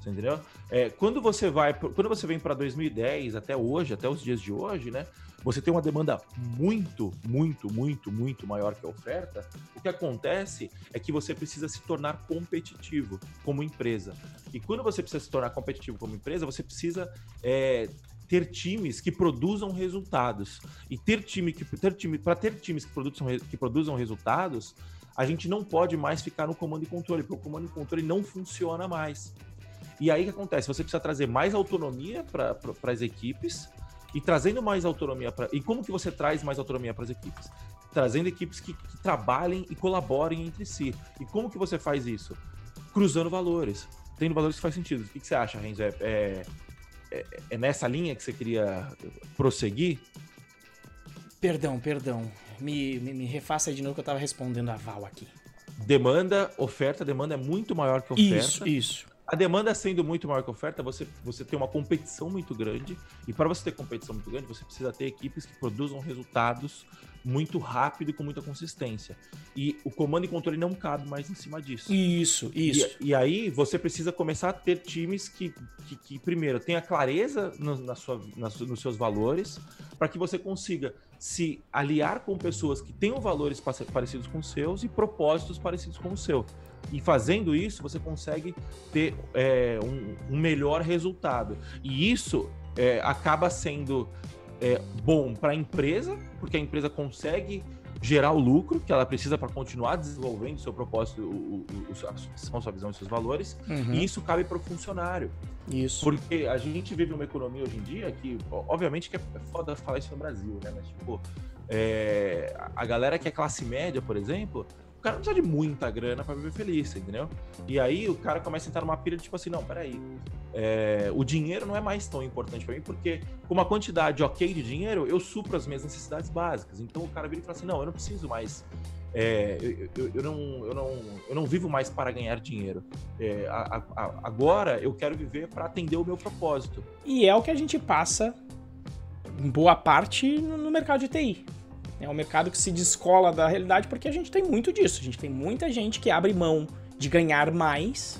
Você entendeu? É, quando você vai, quando você vem para 2010 até hoje, até os dias de hoje, né? Você tem uma demanda muito, muito, muito, muito maior que a oferta. O que acontece é que você precisa se tornar competitivo como empresa. E quando você precisa se tornar competitivo como empresa, você precisa é, ter times que produzam resultados. E ter time que ter time para ter times que produzam, que produzam resultados, a gente não pode mais ficar no comando e controle, porque o comando e controle não funciona mais. E aí o que acontece? Você precisa trazer mais autonomia para as equipes e trazendo mais autonomia para. E como que você traz mais autonomia para as equipes? Trazendo equipes que, que, trabalhem e colaborem entre si. E como que você faz isso? Cruzando valores. Tendo valores que faz sentido. O que, que você acha, Renzo? É, é, é, é nessa linha que você queria prosseguir? Perdão, perdão. Me, me, me refaça de novo que eu estava respondendo a Val aqui. Demanda, oferta, demanda é muito maior que oferta. Isso, isso. A demanda sendo muito maior que a oferta, você, você tem uma competição muito grande. E para você ter competição muito grande, você precisa ter equipes que produzam resultados muito rápido e com muita consistência. E o comando e controle não cabe mais em cima disso. Isso, isso. E, e aí você precisa começar a ter times que, que, que primeiro, tenha clareza no, na sua, na, nos seus valores, para que você consiga se aliar com pessoas que tenham valores parecidos com os seus e propósitos parecidos com o seu. E fazendo isso, você consegue ter é, um, um, melhor resultado. E isso é, acaba sendo é, bom para a empresa, porque a empresa consegue gerar o lucro que ela precisa para continuar desenvolvendo seu propósito, o, o, a sua visão e seus valores, uhum. e isso cabe para o funcionário. Isso. Porque a gente vive uma economia hoje em dia que, obviamente, que é foda falar isso no Brasil, né? Mas, tipo, é, a galera que é classe média, por exemplo, o cara não precisa de muita grana para viver feliz, entendeu? E aí o cara começa a entrar numa pilha de tipo assim, não, peraí, é, o dinheiro não é mais tão importante para mim, porque com uma quantidade ok de dinheiro, eu supro as minhas necessidades básicas. Então o cara vira e fala assim, não, eu não preciso mais é, eu, eu, eu, não, eu, não, eu não vivo mais para ganhar dinheiro. É, a, a, agora eu quero viver para atender o meu propósito. E é o que a gente passa em boa parte no mercado de TI. É um mercado que se descola da realidade porque a gente tem muito disso. A gente tem muita gente que abre mão de ganhar mais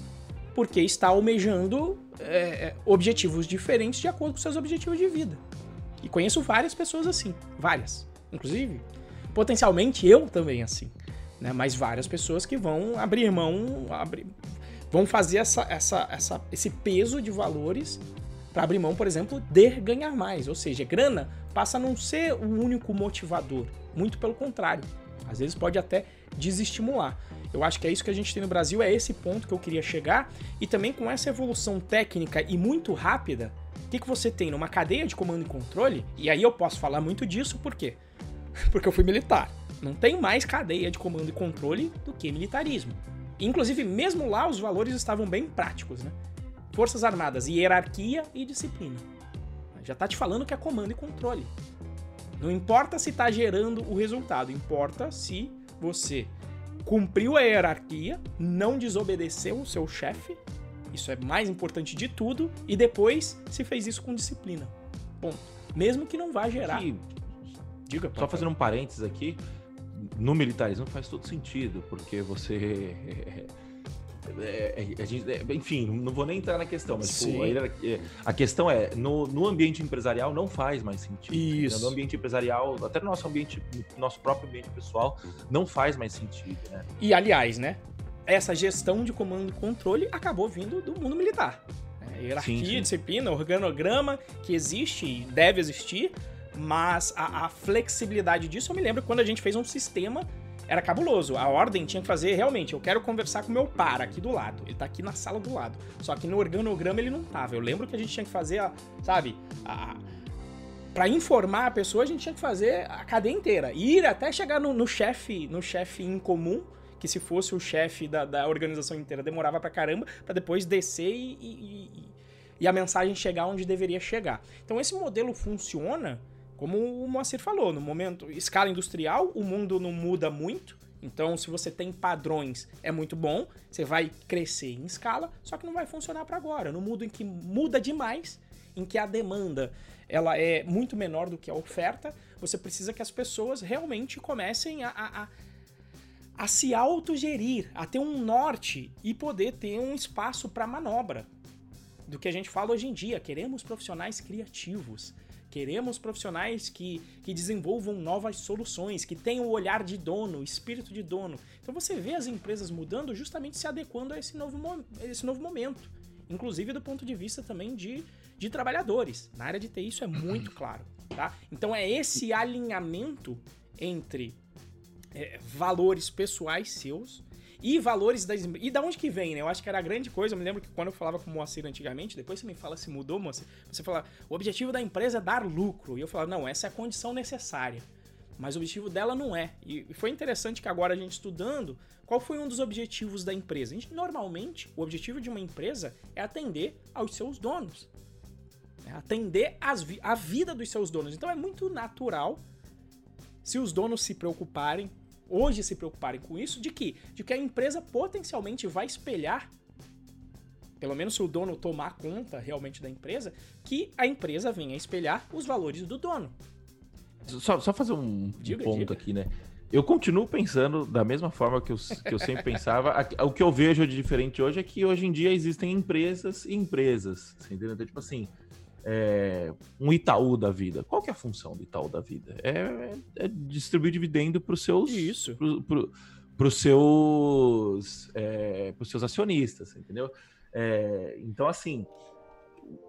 porque está almejando é, é, objetivos diferentes de acordo com seus objetivos de vida. E conheço várias pessoas assim, várias. Inclusive, potencialmente eu também assim. Né? Mas várias pessoas que vão abrir mão, abrir, vão fazer essa, essa, essa, esse peso de valores para abrir mão, por exemplo, de ganhar mais. Ou seja, grana passa a não ser o único motivador. Muito pelo contrário. Às vezes pode até desestimular. Eu acho que é isso que a gente tem no Brasil, é esse ponto que eu queria chegar. E também com essa evolução técnica e muito rápida, o que, que você tem numa cadeia de comando e controle? E aí eu posso falar muito disso, por quê? Porque eu fui militar. Não tem mais cadeia de comando e controle do que militarismo. Inclusive, mesmo lá, os valores estavam bem práticos, né? Forças Armadas, hierarquia e disciplina. Já tá te falando que é comando e controle. Não importa se tá gerando o resultado, importa se você cumpriu a hierarquia, não desobedeceu o seu chefe, isso é mais importante de tudo, e depois se fez isso com disciplina. Ponto. Mesmo que não vá gerar. Diga, Só fazendo um parênteses aqui, no militarismo faz todo sentido, porque você É, é, a gente, é, enfim, não vou nem entrar na questão, mas pô, a, a, questão é, no, no ambiente empresarial não faz mais sentido. Isso. Né? No ambiente empresarial, até no nosso ambiente, no nosso próprio ambiente pessoal, não faz mais sentido, né? E aliás, né? Essa gestão de comando e controle acabou vindo do mundo militar. Né? Hierarquia, sim, sim. disciplina, organograma que existe e deve existir, mas a, a flexibilidade disso eu me lembro quando a gente fez um sistema era cabuloso. A ordem tinha que fazer realmente, eu quero conversar com meu par aqui do lado. Ele tá aqui na sala do lado. Só que no organograma ele não tava. Eu lembro que a gente tinha que fazer, a, sabe, a, para informar a pessoa, a gente tinha que fazer a cadeia inteira. Ir até chegar no, no chefe, no chefe em comum, que se fosse o chefe da, da organização inteira demorava pra caramba, para depois descer e, e, e a mensagem chegar onde deveria chegar. Então esse modelo funciona como o Moacir falou, no momento, escala industrial, o mundo não muda muito. Então, se você tem padrões, é muito bom, você vai crescer em escala, só que não vai funcionar para agora. No mundo em que muda demais, em que a demanda ela é muito menor do que a oferta, você precisa que as pessoas realmente comecem a, a, a, a se autogerir, a ter um norte e poder ter um espaço para manobra. Do que a gente fala hoje em dia, queremos profissionais criativos. Queremos profissionais que, que desenvolvam novas soluções, que tenham o olhar de dono, espírito de dono. Então você vê as empresas mudando justamente se adequando a esse novo, esse novo momento. Inclusive do ponto de vista também de, de trabalhadores. Na área de TI isso é muito claro. Tá? Então é esse alinhamento entre é, valores pessoais seus e valores das E da onde que vem, né? Eu acho que era a grande coisa. Eu me lembro que quando eu falava com o Moacir antigamente, depois você me fala se mudou, Moacir. Você fala, o objetivo da empresa é dar lucro. E eu falava, não, essa é a condição necessária. Mas o objetivo dela não é. E foi interessante que agora a gente estudando, qual foi um dos objetivos da empresa? A gente, normalmente, o objetivo de uma empresa é atender aos seus donos. É atender as a vida dos seus donos. Então é muito natural se os donos se preocuparem hoje se preocuparem com isso, de que? De que a empresa potencialmente vai espelhar, pelo menos se o dono tomar conta realmente da empresa, que a empresa venha espelhar os valores do dono. só, só fazer um, diga, ponto diga. aqui, né? Eu continuo pensando da mesma forma que eu, que eu sempre pensava. O que eu vejo de diferente hoje é que hoje em dia existem empresas e empresas. Entendeu? Então, tipo assim, é, um Itaú da vida. Qual que é a função do Itaú da vida? É, é distribuir dividendo para os seus. Isso. Para os seus, é, seus acionistas, entendeu? É, então, assim,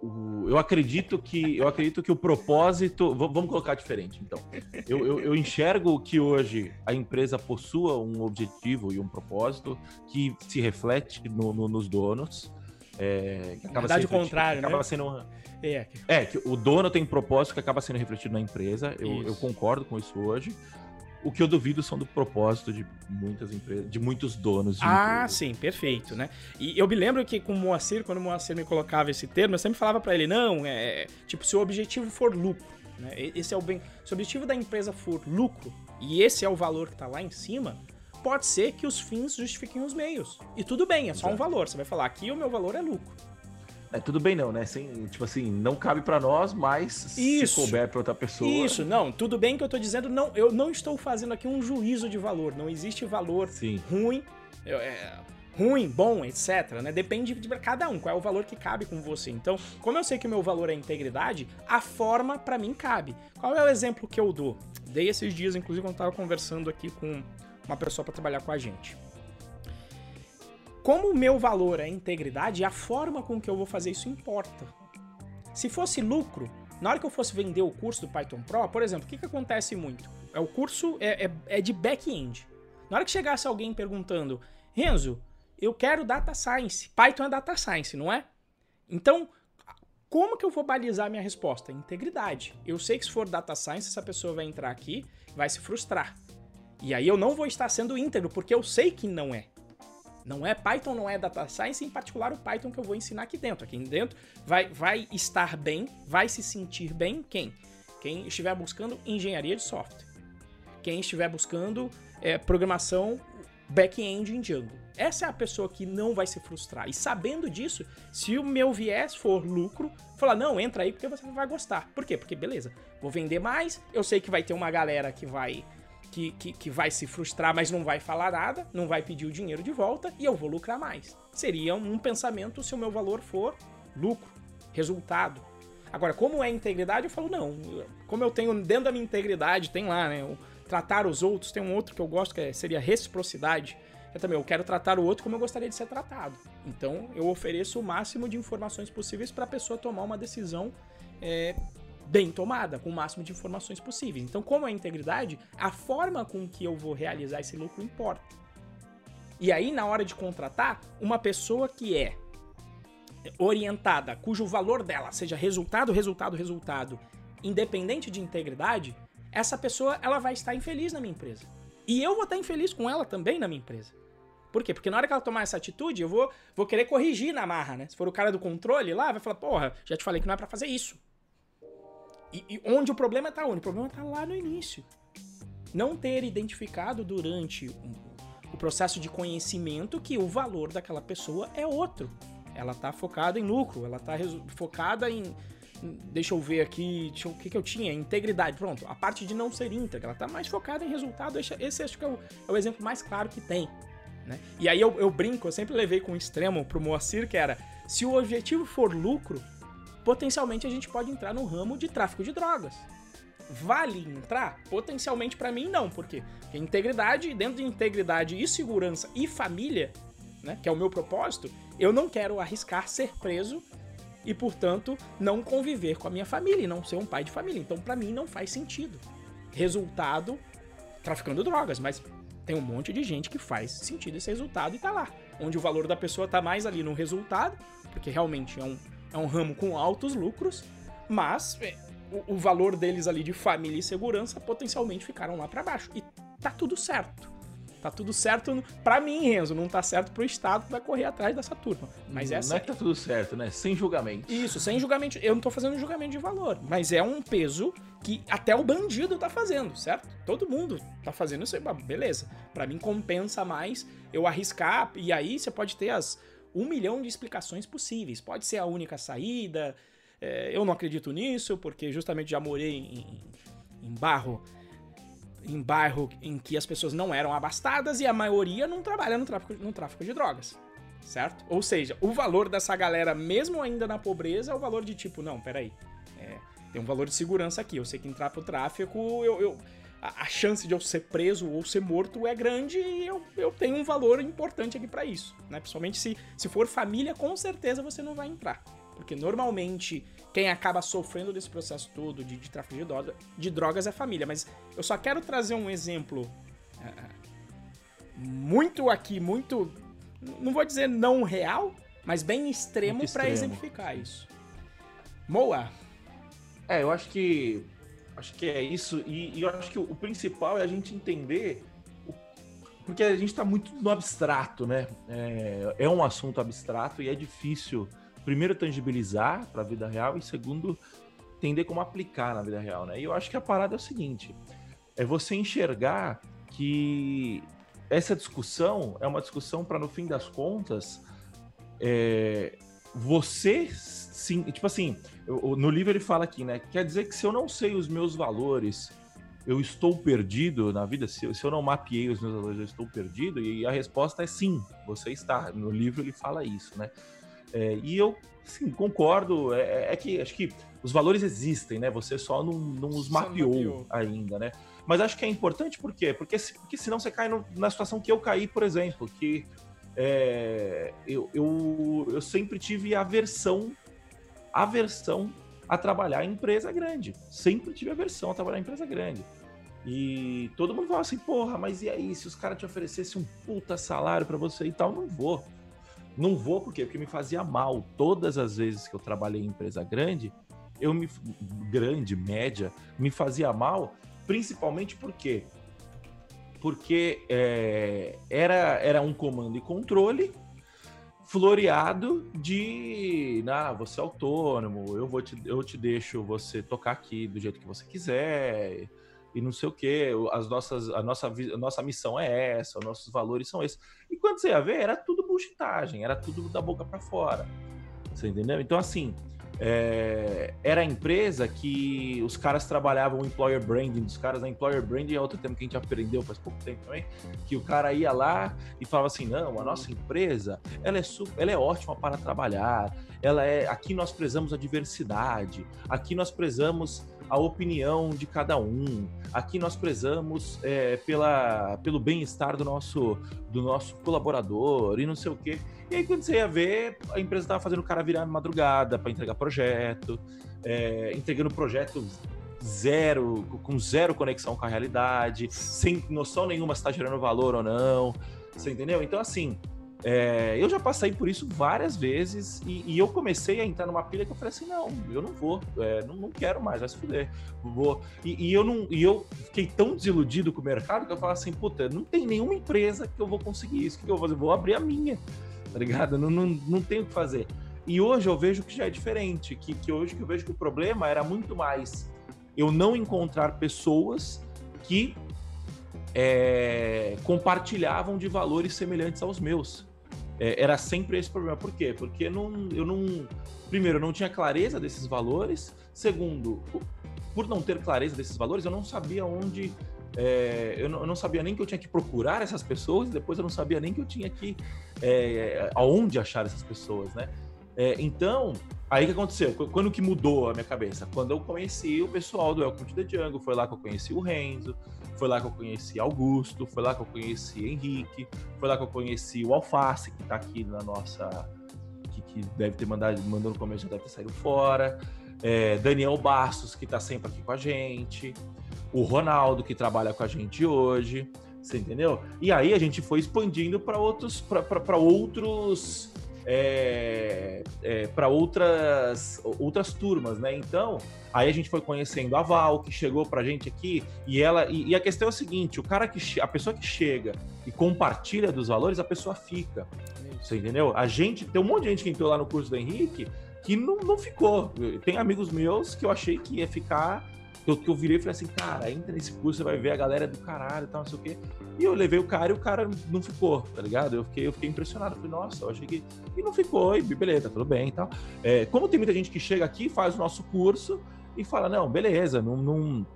o, eu acredito que eu acredito que o propósito vamos colocar diferente então eu, eu, eu, enxergo que hoje a empresa possua um objetivo e um propósito que se reflete no, no, nos donos é, que acaba verdade, o contrário, acaba né? sendo é. é que o dono tem um propósito que acaba sendo refletido na empresa eu, eu concordo com isso hoje o que eu duvido são do propósito de muitas empresas, de muitos donos de Ah, sim, perfeito, né? E eu me lembro que com o Moacir, quando o Moacir me colocava esse termo, eu sempre falava para ele, não, é tipo, se o objetivo for lucro, né? Esse é o bem. Se o objetivo da empresa for lucro, e esse é o valor que tá lá em cima, pode ser que os fins justifiquem os meios. E tudo bem, é só um valor. Você vai falar, aqui o meu valor é lucro. É, tudo bem não, né? Sem, tipo assim, não cabe para nós, mas isso, se couber para outra pessoa. Isso, não, tudo bem que eu tô dizendo, não, eu não estou fazendo aqui um juízo de valor, não existe valor Sim. ruim, é, ruim, bom, etc, né? Depende de cada um, qual é o valor que cabe com você. Então, como eu sei que o meu valor é integridade, a forma para mim cabe. Qual é o exemplo que eu dou? Dei esses dias, inclusive, quando eu tava conversando aqui com uma pessoa para trabalhar com a gente como o meu valor é integridade, a forma com que eu vou fazer isso importa. Se fosse lucro, na hora que eu fosse vender o curso do Python Pro, por exemplo, o que, que acontece muito? É o curso é, é, é de back-end. Na hora que chegasse alguém perguntando, Renzo, eu quero data science. Python é data science, não é? Então, como que eu vou balizar minha resposta? Integridade. Eu sei que se for data science, essa pessoa vai entrar aqui, vai se frustrar. E aí eu não vou estar sendo íntegro, porque eu sei que não é. Não é Python, não é Data Science, em particular o Python que eu vou ensinar aqui dentro. Aqui dentro vai, vai estar bem, vai se sentir bem quem? Quem estiver buscando engenharia de software. Quem estiver buscando é, programação back-end em Django. Essa é a pessoa que não vai se frustrar. E sabendo disso, se o meu viés for lucro, falar, não, entra aí porque você vai gostar. Por quê? Porque, beleza, vou vender mais, eu sei que vai ter uma galera que vai que, que, que, vai se frustrar, mas não vai falar nada, não vai pedir o dinheiro de volta e eu vou lucrar mais. Seria um pensamento se o meu valor for lucro, resultado. Agora, como é integridade, eu falo, não. Como eu tenho dentro da minha integridade, tem lá, né? tratar os outros, tem um outro que eu gosto que é, seria reciprocidade. Eu também eu quero tratar o outro como eu gostaria de ser tratado. Então, eu ofereço o máximo de informações possíveis para a pessoa tomar uma decisão é, bem tomada, com o máximo de informações possíveis. Então, como é integridade, a forma com que eu vou realizar esse lucro importa. E aí, na hora de contratar, uma pessoa que é orientada, cujo valor dela seja resultado, resultado, resultado, independente de integridade, essa pessoa ela vai estar infeliz na minha empresa. E eu vou estar infeliz com ela também na minha empresa. Por quê? Porque na hora que ela tomar essa atitude, eu vou, vou querer corrigir na marra, né? Se for o cara do controle lá, vai falar, porra, já te falei que não é para fazer isso. E, e onde o problema está onde? O problema está lá no início. Não ter identificado durante o processo de conhecimento que o valor daquela pessoa é outro. Ela está focada em lucro, ela está focada em. Deixa eu ver aqui, eu, o que, que eu tinha? Integridade. Pronto, a parte de não ser íntegra, ela está mais focada em resultado. Esse, esse acho que é o, é o, exemplo mais claro que tem. Né? E aí eu, eu brinco, eu sempre levei com um extremo pro Moacir, que era: se o objetivo for lucro, potencialmente a gente pode entrar no ramo de tráfico de drogas. Vale entrar? Potencialmente para mim não, porque integridade, dentro de integridade e segurança e família, né, que é o meu propósito, eu não quero arriscar ser preso e, portanto, não conviver com a minha família e não ser um pai de família. Então, para mim não faz sentido. Resultado traficando drogas, mas tem um monte de gente que faz sentido esse resultado e tá lá, onde o valor da pessoa tá mais ali no resultado, porque realmente é um é um ramo com altos lucros, mas o, o, valor deles ali de família e segurança potencialmente ficaram lá para baixo. E tá tudo certo. Tá tudo certo para mim, Renzo. Não tá certo pro Estado que vai correr atrás dessa turma. Mas essa. Não é que tá tudo certo, né? Sem julgamento. Isso, sem julgamento. Eu não tô fazendo julgamento de valor. Mas é um peso que até o bandido tá fazendo, certo? Todo mundo tá fazendo isso. Beleza. Para mim compensa mais eu arriscar. E aí você pode ter as um milhão de explicações possíveis. Pode ser a única saída. É, eu não acredito nisso, porque justamente já morei em, em bairro em bairro em que as pessoas não eram abastadas e a maioria não trabalha no tráfico, no tráfico de drogas. Certo? Ou seja, o valor dessa galera, mesmo ainda na pobreza, é o valor de tipo, não, peraí. É, tem um valor de segurança aqui. Eu sei que entrar pro tráfico, eu, eu a, a, chance de eu ser preso ou ser morto é grande e eu, eu tenho um valor importante aqui para isso. Né? Principalmente se, se for família, com certeza você não vai entrar. Porque normalmente quem acaba sofrendo desse processo todo de, de tráfico de, droga, de, drogas é a família. Mas eu só quero trazer um exemplo uh, muito aqui, muito. Não vou dizer não real, mas bem extremo para exemplificar isso. Moa. É, eu acho que. Acho que é isso. E, e eu acho que o, o, principal é a gente entender. O, porque a gente está muito no abstrato, né? É, é um assunto abstrato e é difícil primeiro, tangibilizar para a vida real e segundo, entender como aplicar na vida real, né? E eu acho que a parada é o seguinte: é você enxergar que essa discussão é uma discussão para, no fim das contas, é, você sim, tipo assim, eu, no livro ele fala aqui, né? Quer dizer que se eu não sei os meus valores, eu estou perdido na vida? Se eu, se eu não mapeei os meus valores, eu estou perdido? E a resposta é sim, você está. No livro ele fala isso, né? É, e eu, sim, concordo. É, é, é, que acho que os valores existem, né? Você só não, não os mapeou, mapeou, ainda, né? Mas acho que é importante por quê? Porque, porque senão você cai no, na situação que eu caí, por exemplo, que é, eu, eu, eu sempre tive aversão, aversão a trabalhar em empresa grande. Sempre tive aversão a trabalhar em empresa grande. E todo mundo fala assim, porra, mas e aí, se os caras te oferecessem um puta salário para você e tal, não vou. Não vou por quê? Porque me fazia mal. Todas as vezes que eu trabalhei em empresa grande, eu me grande, média, me fazia mal, principalmente porque porque é, era, era um comando e controle floreado de ah, você é autônomo, eu vou te, eu te deixo você tocar aqui do jeito que você quiser, e não sei o que, as nossas, a, nossa, a nossa missão é essa, os nossos valores são esses. E quando você ia ver, era tudo bullshitagem, era tudo da boca para fora. Você entendeu? Então, assim, é, era a empresa que os caras trabalhavam o employer branding dos caras. A employer branding é outro tema que a gente aprendeu faz pouco tempo também, que o cara ia lá e falava assim, não, a nossa empresa, ela é, super, ela é ótima para trabalhar, ela é, aqui nós prezamos a diversidade, aqui nós prezamos a opinião de cada um. Aqui nós prezamos é, pela, pelo bem-estar do nosso, do nosso colaborador e não sei o quê. E aí, quando você ia ver, a empresa estava fazendo o cara virar madrugada para entregar projeto, é, entregando projeto zero, com zero conexão com a realidade, sem noção nenhuma se está gerando valor ou não. Você entendeu? Então, assim, é, eu já passei por isso várias vezes e, e, eu comecei a entrar numa pilha que eu falei assim: não, eu não vou, é, não, não, quero mais, vai se fuder. Vou. E, e, eu não, e eu fiquei tão desiludido com o mercado que eu falei assim: puta, não tem nenhuma empresa que eu vou conseguir isso. O que eu vou fazer? Vou abrir a minha, tá ligado? Não, não, não tenho o que fazer. E hoje eu vejo que já é diferente, que, que hoje que eu vejo que o problema era muito mais eu não encontrar pessoas que é, compartilhavam de valores semelhantes aos meus é, era sempre esse problema. Por quê? Porque não, eu não. Primeiro, eu não tinha clareza desses valores. Segundo, por não ter clareza desses valores, eu não sabia onde. É, eu, não, eu, não, sabia nem que eu tinha que procurar essas pessoas, depois eu não sabia nem que eu tinha que. É, aonde achar essas pessoas, né? É, então, aí que aconteceu? Quando que mudou a minha cabeça? Quando eu conheci o pessoal do Welcome to the Jungle, foi lá que eu conheci o Renzo, foi lá que eu conheci Augusto, foi lá que eu conheci Henrique, foi lá que eu conheci o Alface, que tá aqui na nossa. que, que deve ter mandado, mandou no começo, já deve ter saído fora. É, Daniel Bastos, que tá sempre aqui com a gente. O Ronaldo, que trabalha com a gente hoje. Você entendeu? E aí a gente foi expandindo para outros, para outros é, é, para outras, outras turmas, né? Então, aí a gente foi conhecendo a Val, que chegou pra gente aqui, e ela. E, e, a questão é o seguinte: o cara que a pessoa que chega e compartilha dos valores, a pessoa fica. Você entendeu? A gente, tem um monte de gente que entrou lá no curso do Henrique que não, não ficou. Tem amigos meus que eu achei que ia ficar que eu, que eu virei e falei assim, cara, entra nesse curso, você vai ver a galera do caralho e tal, não sei o quê. E eu levei o cara e o cara não ficou, tá ligado? Eu fiquei, eu fiquei impressionado. Falei, nossa, eu achei que. E não ficou, e beleza, tudo bem e tal. É, como tem muita gente que chega aqui, faz o nosso curso e fala, não, beleza, não, não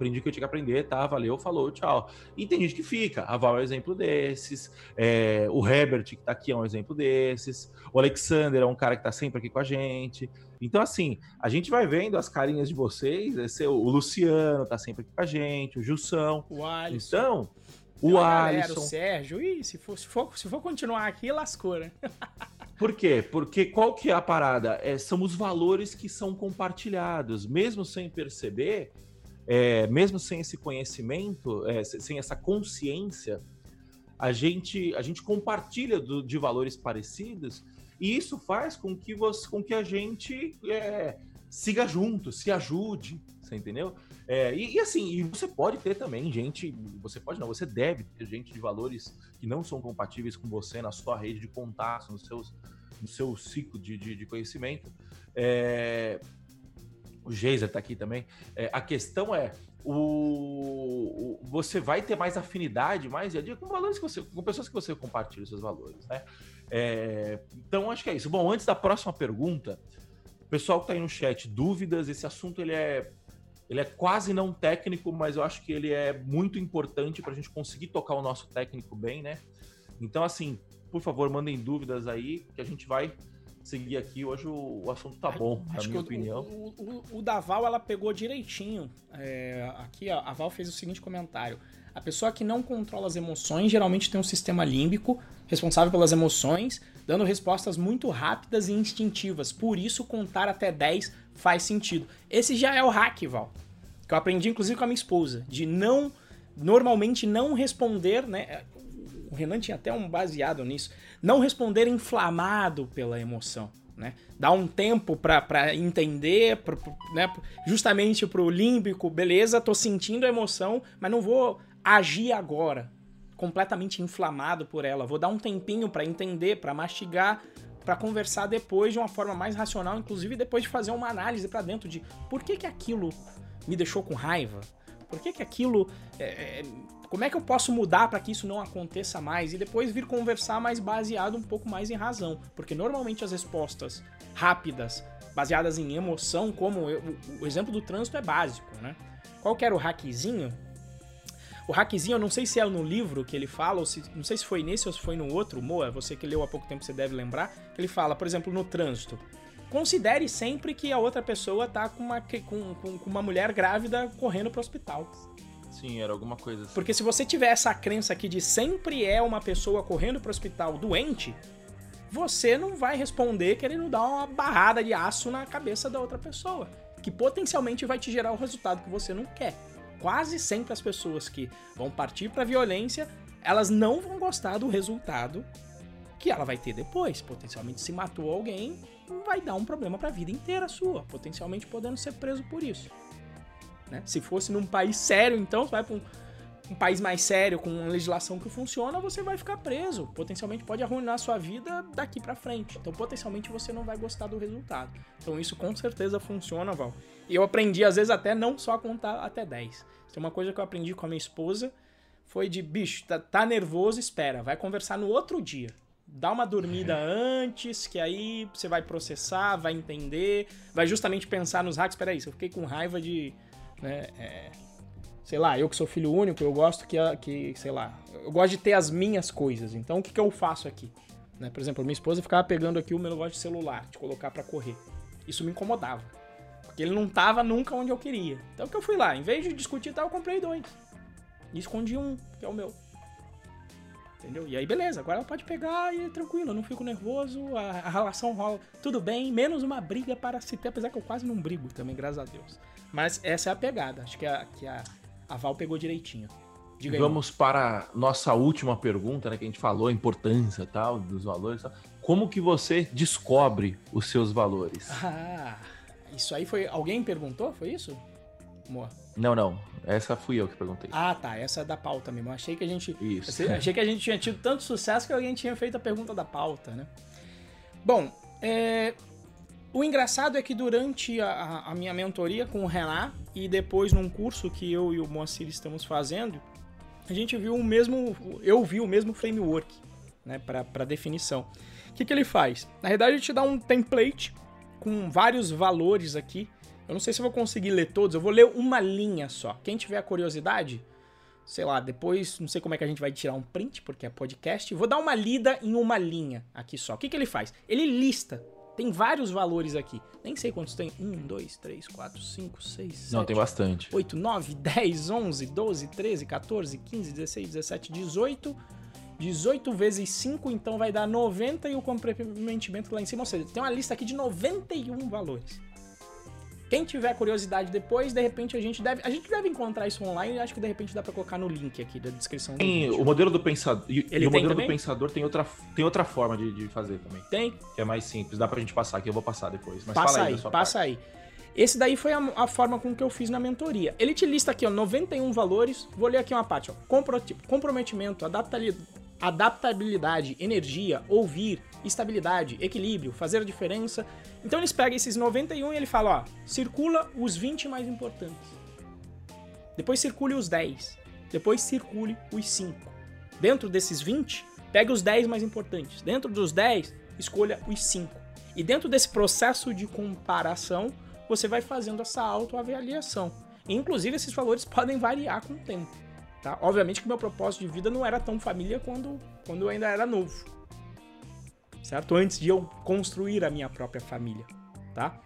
aprendi o que eu tinha que aprender, tá? Valeu, falou, tchau. E tem gente que fica. A Val é um exemplo desses. É, o Herbert, que tá aqui, é um exemplo desses. O Alexander é um cara que tá sempre aqui com a gente. Então, assim, a gente vai vendo as carinhas de vocês. Esse, o Luciano tá sempre aqui com a gente, o Gilson. O Alisson. Então, o Galera, Alisson. o Sérgio. Ih, se for, se for, se for continuar aqui, lascou, né? Por quê? Porque qual que é a parada? É, são os valores que são compartilhados, mesmo sem perceber, é, mesmo sem esse conhecimento, é, sem essa consciência, a gente, a gente compartilha do, de valores parecidos e isso faz com que, você, com que a gente é, siga junto, se ajude, você entendeu? É, e, e, assim, e você pode ter também gente, você pode não, você deve ter gente de valores que não são compatíveis com você na sua rede de contatos, nos seus, no seu ciclo de, de, de conhecimento. É, o Geiser está aqui também. É, a questão é, o, o, você vai ter mais afinidade, mais dia a dia com valores que você, com pessoas que você compartilha os seus valores, né? É, então acho que é isso. Bom, antes da próxima pergunta, pessoal que está aí no chat, dúvidas? Esse assunto ele é ele é quase não técnico, mas eu acho que ele é muito importante para a gente conseguir tocar o nosso técnico bem, né? Então, assim, por favor, mandem dúvidas aí, que a gente vai seguir aqui. Hoje o, o assunto tá bom, na minha opinião. O, o, o, da Val, ela pegou direitinho. É, aqui, ó, a Val fez o seguinte comentário. A pessoa que não controla as emoções geralmente tem um sistema límbico responsável pelas emoções, dando respostas muito rápidas e instintivas. Por isso, contar até 10 faz sentido. Esse já é o hack, Val. Que eu aprendi inclusive com a minha esposa, de não normalmente não responder, né? O Renan tinha até um baseado nisso, não responder inflamado pela emoção, né? Dar um tempo para entender, pra, né? justamente pro límbico, beleza, tô sentindo a emoção, mas não vou agir agora, completamente inflamado por ela. Vou dar um tempinho para entender, para mastigar, para conversar depois de uma forma mais racional, inclusive depois de fazer uma análise para dentro de por que que aquilo me deixou com raiva, por que que aquilo é, é como é que eu posso mudar para que isso não aconteça mais e depois vir conversar mais baseado um pouco mais em razão, porque normalmente as respostas rápidas, baseadas em emoção, como eu, o exemplo do trânsito é básico, né? Qual que era o hackzinho? O hackzinho, eu não sei se é no livro que ele fala, ou se, não sei se foi nesse ou se foi no outro, Moa, você que leu há pouco tempo, você deve lembrar, ele fala, por exemplo, no trânsito. Considere sempre que a outra pessoa tá com uma, com, com, com uma mulher grávida correndo pro hospital. Sim, era alguma coisa assim. Porque se você tiver essa crença aqui de sempre é uma pessoa correndo pro hospital doente, você não vai responder querendo dar uma barrada de aço na cabeça da outra pessoa, que potencialmente vai te gerar o resultado que você não quer quase sempre as pessoas que vão partir para violência, elas não vão gostar do resultado que ela vai ter depois. Potencialmente, se matou alguém, vai dar um problema para a vida inteira sua, potencialmente podendo ser preso por isso. Né? Se fosse num país sério, então, você vai para um, um, país mais sério, com uma legislação que funciona, você vai ficar preso. Potencialmente pode arruinar a sua vida daqui para frente. Então, potencialmente, você não vai gostar do resultado. Então, isso com certeza funciona, Val. E eu aprendi, às vezes, até não só contar até 10. Tem uma coisa que eu aprendi com a minha esposa, foi de, bicho, tá, tá nervoso, espera, vai conversar no outro dia. Dá uma dormida é. antes, que aí você vai processar, vai entender, vai justamente pensar nos hacks. Peraí, eu fiquei com raiva de. Né, é, sei lá, eu que sou filho único, eu gosto que, que, sei lá, eu gosto de ter as minhas coisas. Então o que, que eu faço aqui? Né, por exemplo, minha esposa ficava pegando aqui o meu negócio de celular, de colocar para correr. Isso me incomodava. Porque ele não tava nunca onde eu queria. Então que eu fui lá? Em vez de discutir tal, eu comprei dois. E escondi um, que é o meu. Entendeu? E aí, beleza, agora ela pode pegar e tranquilo, eu não fico nervoso, a, a, relação rola tudo bem, menos uma briga para se ter, apesar que eu quase não brigo também, graças a Deus. Mas essa é a pegada, acho que a, que a, a Val pegou direitinho. Diga Vamos aí. para nossa última pergunta, né, que a gente falou, a importância tal, dos valores. Tal. Como que você descobre os seus valores? Ah, isso aí foi. Alguém perguntou? Foi isso? Moa. Não, não. Essa fui eu que perguntei. Ah, tá. Essa é da pauta mesmo. Achei que a gente. Isso. Achei que a gente tinha tido tanto sucesso que alguém tinha feito a pergunta da pauta, né? Bom, é... o engraçado é que durante a, a, minha mentoria com o Renan e depois num curso que eu e o Moacir estamos fazendo, a gente viu o mesmo. Eu vi o mesmo framework, né? Para definição. O que, que ele faz? Na verdade, ele te dá um template com vários valores aqui Eu não sei se eu vou conseguir ler todos, eu vou ler uma linha só. Quem tiver curiosidade, sei lá, depois, não sei como é que a gente vai tirar um print, porque é podcast. Vou dar uma lida em uma linha aqui só. O que, que ele faz? Ele lista. Tem vários valores aqui. Nem sei quantos tem. 1, 2, 3, 4, 5, 6, 7. Não, tem bastante. 8, 9, 10, 11, 12, 13, 14, 15, 16, 17, 18. 18 vezes 5, então vai dar 90 e o comprometimento lá em cima. Ou seja, tem uma lista aqui de 91 valores. Quem tiver curiosidade depois, de repente a gente deve. A gente deve encontrar isso online e acho que de repente dá para colocar no link aqui da descrição. Tem o modelo do pensador. Ele e o modelo também? do pensador tem outra, tem outra forma de, de, fazer também. Tem. Que é mais simples. Dá pra gente passar aqui, eu vou passar depois. Mas passa aí, aí passa parte. aí. Esse daí foi a, a, forma com que eu fiz na mentoria. Ele te lista aqui, ó, 91 valores. Vou ler aqui uma parte, ó. Comprometimento, adaptabilidade, energia, ouvir, estabilidade, equilíbrio, fazer a diferença. Então eles pegam esses 91 e ele fala, ó, circula os 20 mais importantes. Depois circule os 10. Depois circule os 5. Dentro desses 20, pega os 10 mais importantes. Dentro dos 10, escolha os 5. E dentro desse processo de comparação, você vai fazendo essa autoavaliação. Inclusive, esses valores podem variar com o tempo. Tá? Obviamente que meu propósito de vida não era tão família quando, quando eu ainda era novo certo? Antes de eu construir a minha própria família, tá?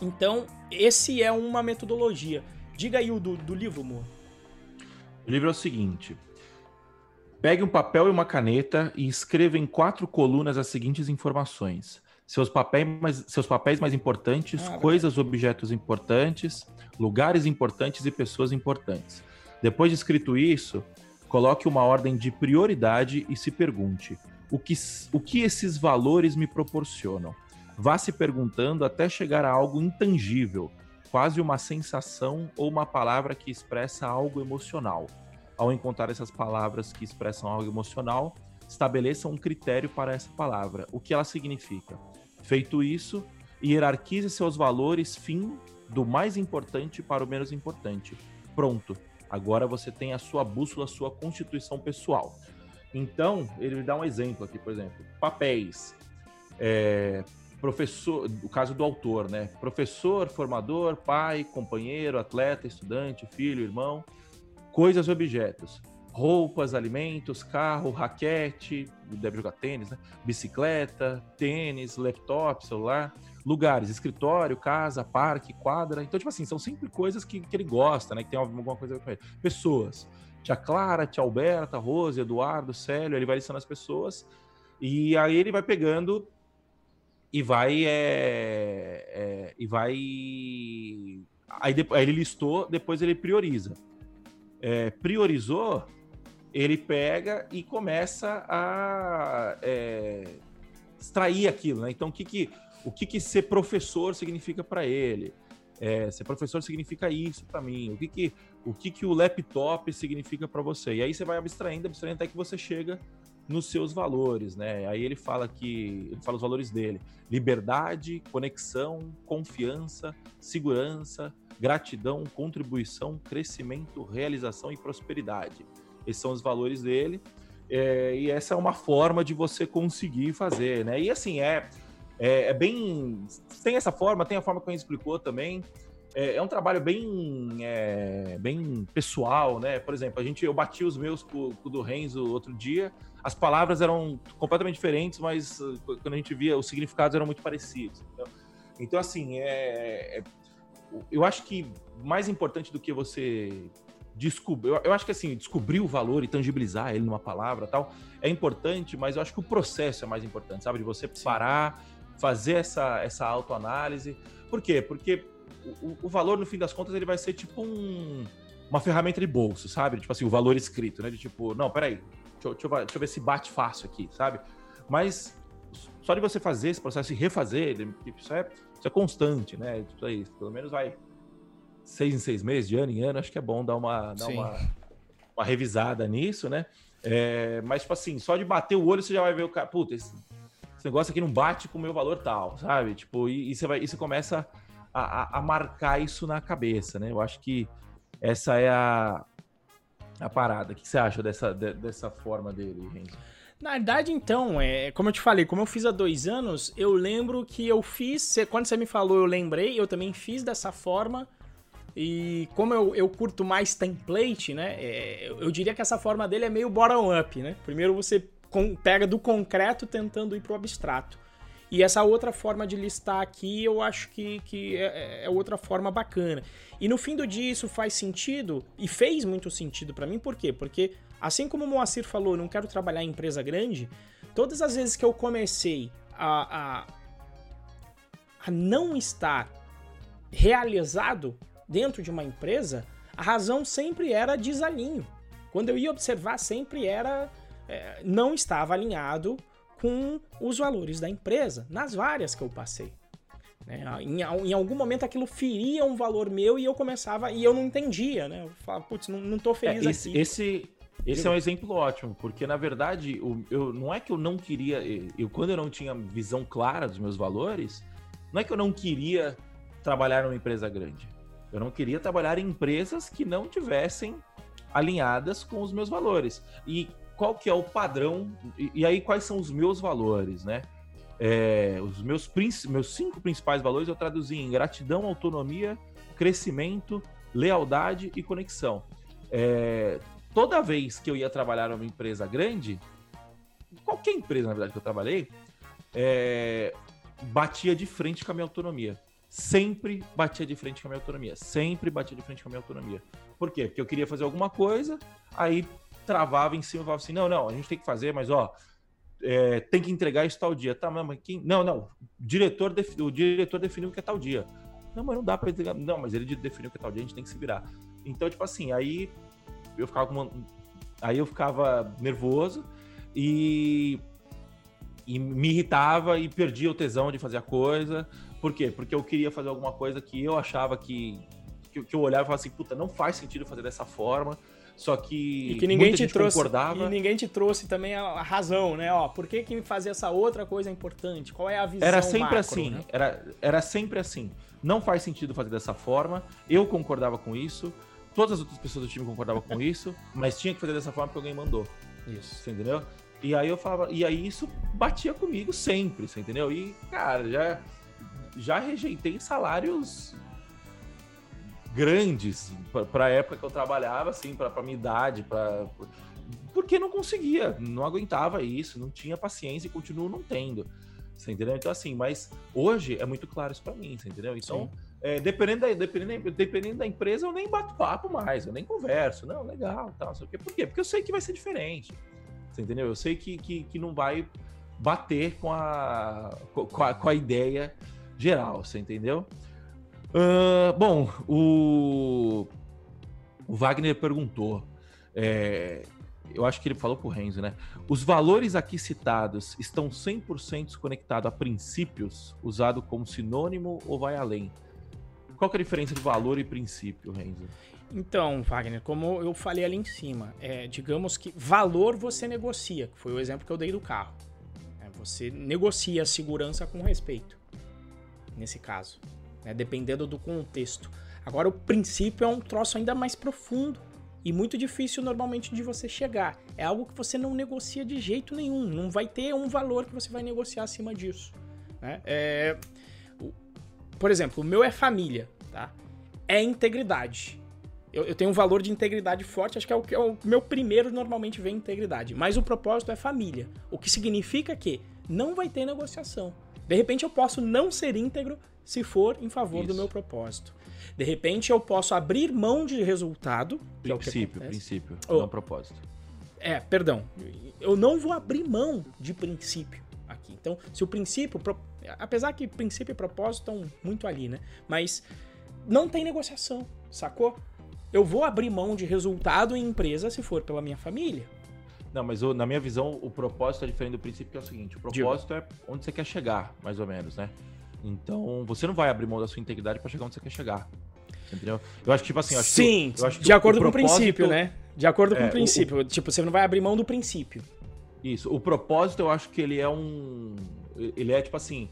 Então, esse é uma metodologia. Diga aí o do, do livro, Mo. O livro é o seguinte: pegue um papel e uma caneta e escreva em quatro colunas as seguintes informações. Seus papéis mais, seus papéis mais importantes, ah, coisas, objetos importantes, lugares importantes e pessoas importantes. Depois de escrito isso, coloque uma ordem de prioridade e se pergunte: o que, o que esses valores me proporcionam. Vá se perguntando até chegar a algo intangível, quase uma sensação ou uma palavra que expressa algo emocional. Ao encontrar essas palavras que expressam algo emocional, estabeleça um critério para essa palavra, o que ela significa. Feito isso, hierarquize seus valores fim do mais importante para o menos importante. Pronto. Agora você tem a sua bússola, a sua constituição pessoal. Então, ele dá um exemplo aqui, por exemplo, papéis. É, professor, o caso do autor, né? Professor, formador, pai, companheiro, atleta, estudante, filho, irmão, coisas objetos. Roupas, alimentos, carro, raquete, deve jogar tênis, né? Bicicleta, tênis, laptop, celular, lugares, escritório, casa, parque, quadra. Então, tipo assim, são sempre coisas que, que ele gosta, né? Que tem alguma coisa a ver com ele. Pessoas tia Clara, tia Alberta, Rose, Eduardo, Célio, ele vai listando as pessoas, e aí ele vai pegando e vai. É, é, e vai. Aí, depois, aí ele listou, depois ele prioriza. É, priorizou, ele pega e começa a é, extrair aquilo, né? Então, o que, que, o que, que ser professor significa para ele? É, ser professor significa isso para mim. O que que o que que o laptop significa para você? E aí você vai abstraindo, abstraindo até que você chega nos seus valores, né? Aí ele fala que ele fala os valores dele: liberdade, conexão, confiança, segurança, gratidão, contribuição, crescimento, realização e prosperidade. Esses são os valores dele. É, e essa é uma forma de você conseguir fazer, né? E assim, é é, é, bem. Tem essa forma, tem a forma que a gente explicou também. É, é um trabalho bem, é, bem pessoal, né? Por exemplo, a gente, eu bati os meus com, com o do Renzo outro dia. As palavras eram completamente diferentes, mas uh, quando a gente via, os significados eram muito parecidos. Então, então assim, é, é, eu acho que mais importante do que você descobrir, eu, eu, acho que assim, descobrir o valor e tangibilizar ele numa palavra tal, é importante, mas eu acho que o processo é mais importante, sabe? De você parar, fazer essa, essa autoanálise. Por quê? Porque o, o, valor, no fim das contas, ele vai ser tipo um, uma ferramenta de bolso, sabe? Tipo assim, o valor escrito, né? De tipo, não, peraí, deixa eu, deixa eu, deixa eu ver se bate fácil aqui, sabe? Mas só de você fazer esse processo e refazer, isso é, isso é constante, né? Tipo, aí, pelo menos vai seis em seis meses, de ano em ano, acho que é bom dar uma, dar uma, uma revisada nisso, né? É, mas, tipo assim, só de bater o olho você já vai ver o cara, puta, esse, esse negócio aqui não bate com o meu valor tal, sabe? Tipo, e, e você, vai, e você começa a, a, a, marcar isso na cabeça, né? Eu acho que essa é a, a parada. O que você acha dessa, de, dessa forma dele, Renzo? Na verdade, então, é, como eu te falei, como eu fiz há dois anos, eu lembro que eu fiz. Quando você me falou, eu lembrei, eu também fiz dessa forma. E como eu, eu curto mais template, né? É, eu diria que essa forma dele é meio bottom-up, né? Primeiro você com, pega do concreto tentando ir pro abstrato. E essa outra forma de listar aqui, eu acho que, que é, é, outra forma bacana. E no fim do dia isso faz sentido, e fez muito sentido para mim, por quê? Porque, assim como o Moacir falou, não quero trabalhar em empresa grande, todas as vezes que eu comecei a, a, a não estar realizado dentro de uma empresa, a razão sempre era desalinho. Quando eu ia observar, sempre era. É, não estava alinhado com os valores da empresa, nas várias que eu passei. Né? Em, em, algum momento aquilo feria um valor meu e eu começava. E eu não entendia, né? Eu falava, putz, não, não tô feliz é, esse, aqui. Esse, esse é um exemplo ótimo, porque na verdade, eu, eu, não é que eu não queria. Eu, quando eu não tinha visão clara dos meus valores, não é que eu não queria trabalhar numa empresa grande. Eu não queria trabalhar em empresas que não tivessem alinhadas com os meus valores. E qual que é o padrão? E, e aí quais são os meus valores, né? É, os meus, meus cinco principais valores eu traduzi em gratidão, autonomia, crescimento, lealdade e conexão. É, toda vez que eu ia trabalhar numa empresa grande, qualquer empresa na verdade que eu trabalhei, é, batia de frente com a minha autonomia sempre batia de frente com a minha autonomia. Sempre batia de frente com a minha autonomia. Por quê? Porque eu queria fazer alguma coisa, aí travava em cima falava assim: não, não, a gente tem que fazer, mas ó, é, tem que entregar isso tal dia. Tá, mas quem. Não, não. O diretor, o diretor definiu que é tal dia. Não, mas não dá para entregar. Não, mas ele definiu que é tal dia, a gente tem que se virar. Então, tipo assim, aí eu ficava com uma... Aí eu ficava nervoso e e me irritava e perdia o tesão de fazer a coisa. Por quê? Porque eu queria fazer alguma coisa que eu achava que. que, que eu olhava e falava assim, puta, não faz sentido fazer dessa forma. Só que, e que ninguém te trouxe concordava. E ninguém te trouxe também a, razão, né? Ó, por que, que fazer essa outra coisa é importante? Qual é a visão Era sempre macro, assim. Né? Era, era sempre assim. Não faz sentido fazer dessa forma. Eu concordava com isso. Todas as outras pessoas do time concordavam com isso, mas tinha que fazer dessa forma porque alguém mandou. Isso. Você entendeu? E aí eu falava, e aí isso batia comigo sempre, você entendeu? E, cara, já, já rejeitei salários grandes para a época que eu trabalhava, assim, para minha idade, para porque não conseguia, não aguentava isso, não tinha paciência e continuo não tendo. Você entendeu? Então, assim, mas hoje é muito claro isso para mim, você entendeu? Então, é, dependendo, da, dependendo, dependendo da empresa, eu nem bato papo mais, eu nem converso. Não, legal, tal, sei o quê. Por quê? Porque eu sei que vai ser diferente. Você entendeu? Eu sei que, que, que não vai bater com a, com a, com a ideia geral, você entendeu? Uh, bom, o, o Wagner perguntou. É, eu acho que ele falou pro Renzo, né? Os valores aqui citados estão 100% conectados a princípios, usado como sinônimo ou vai além? Qual é a diferença de valor e princípio, Renzo? Então, Wagner, como eu falei ali em cima, é, digamos que valor você negocia, que foi o exemplo que eu dei do carro. É, você negocia a segurança com respeito, nesse caso, né, dependendo do contexto. Agora, o princípio é um troço ainda mais profundo e muito difícil normalmente de você chegar. É algo que você não negocia de jeito nenhum, não vai ter um valor que você vai negociar acima disso. Né? É, por exemplo, o meu é família, tá? É integridade eu, eu, tenho um valor de integridade forte, acho que é o, que é o meu primeiro normalmente vem integridade. Mas o propósito é família. O que significa que não vai ter negociação. De repente eu posso não ser íntegro se for em favor Isso. do meu propósito. De repente eu posso abrir mão de resultado. Princípio, é princípio, oh, não propósito. É, perdão. Eu não vou abrir mão de princípio aqui. Então, se o princípio, apesar que princípio e propósito estão muito ali, né? Mas não tem negociação, sacou? Eu vou abrir mão de resultado em empresa se for pela minha família. Não, mas na minha visão, o propósito é diferente do princípio, que é o seguinte: o propósito Digo. é onde você quer chegar, mais ou menos, né? Então, você não vai abrir mão da sua integridade para chegar onde você quer chegar. Entendeu? Eu acho que, tipo assim, acho Sim, que, eu acho de acordo com o princípio, né? De acordo com é, o princípio. O, tipo, você não vai abrir mão do princípio. Isso. O propósito, eu acho que ele é um. Ele é tipo assim.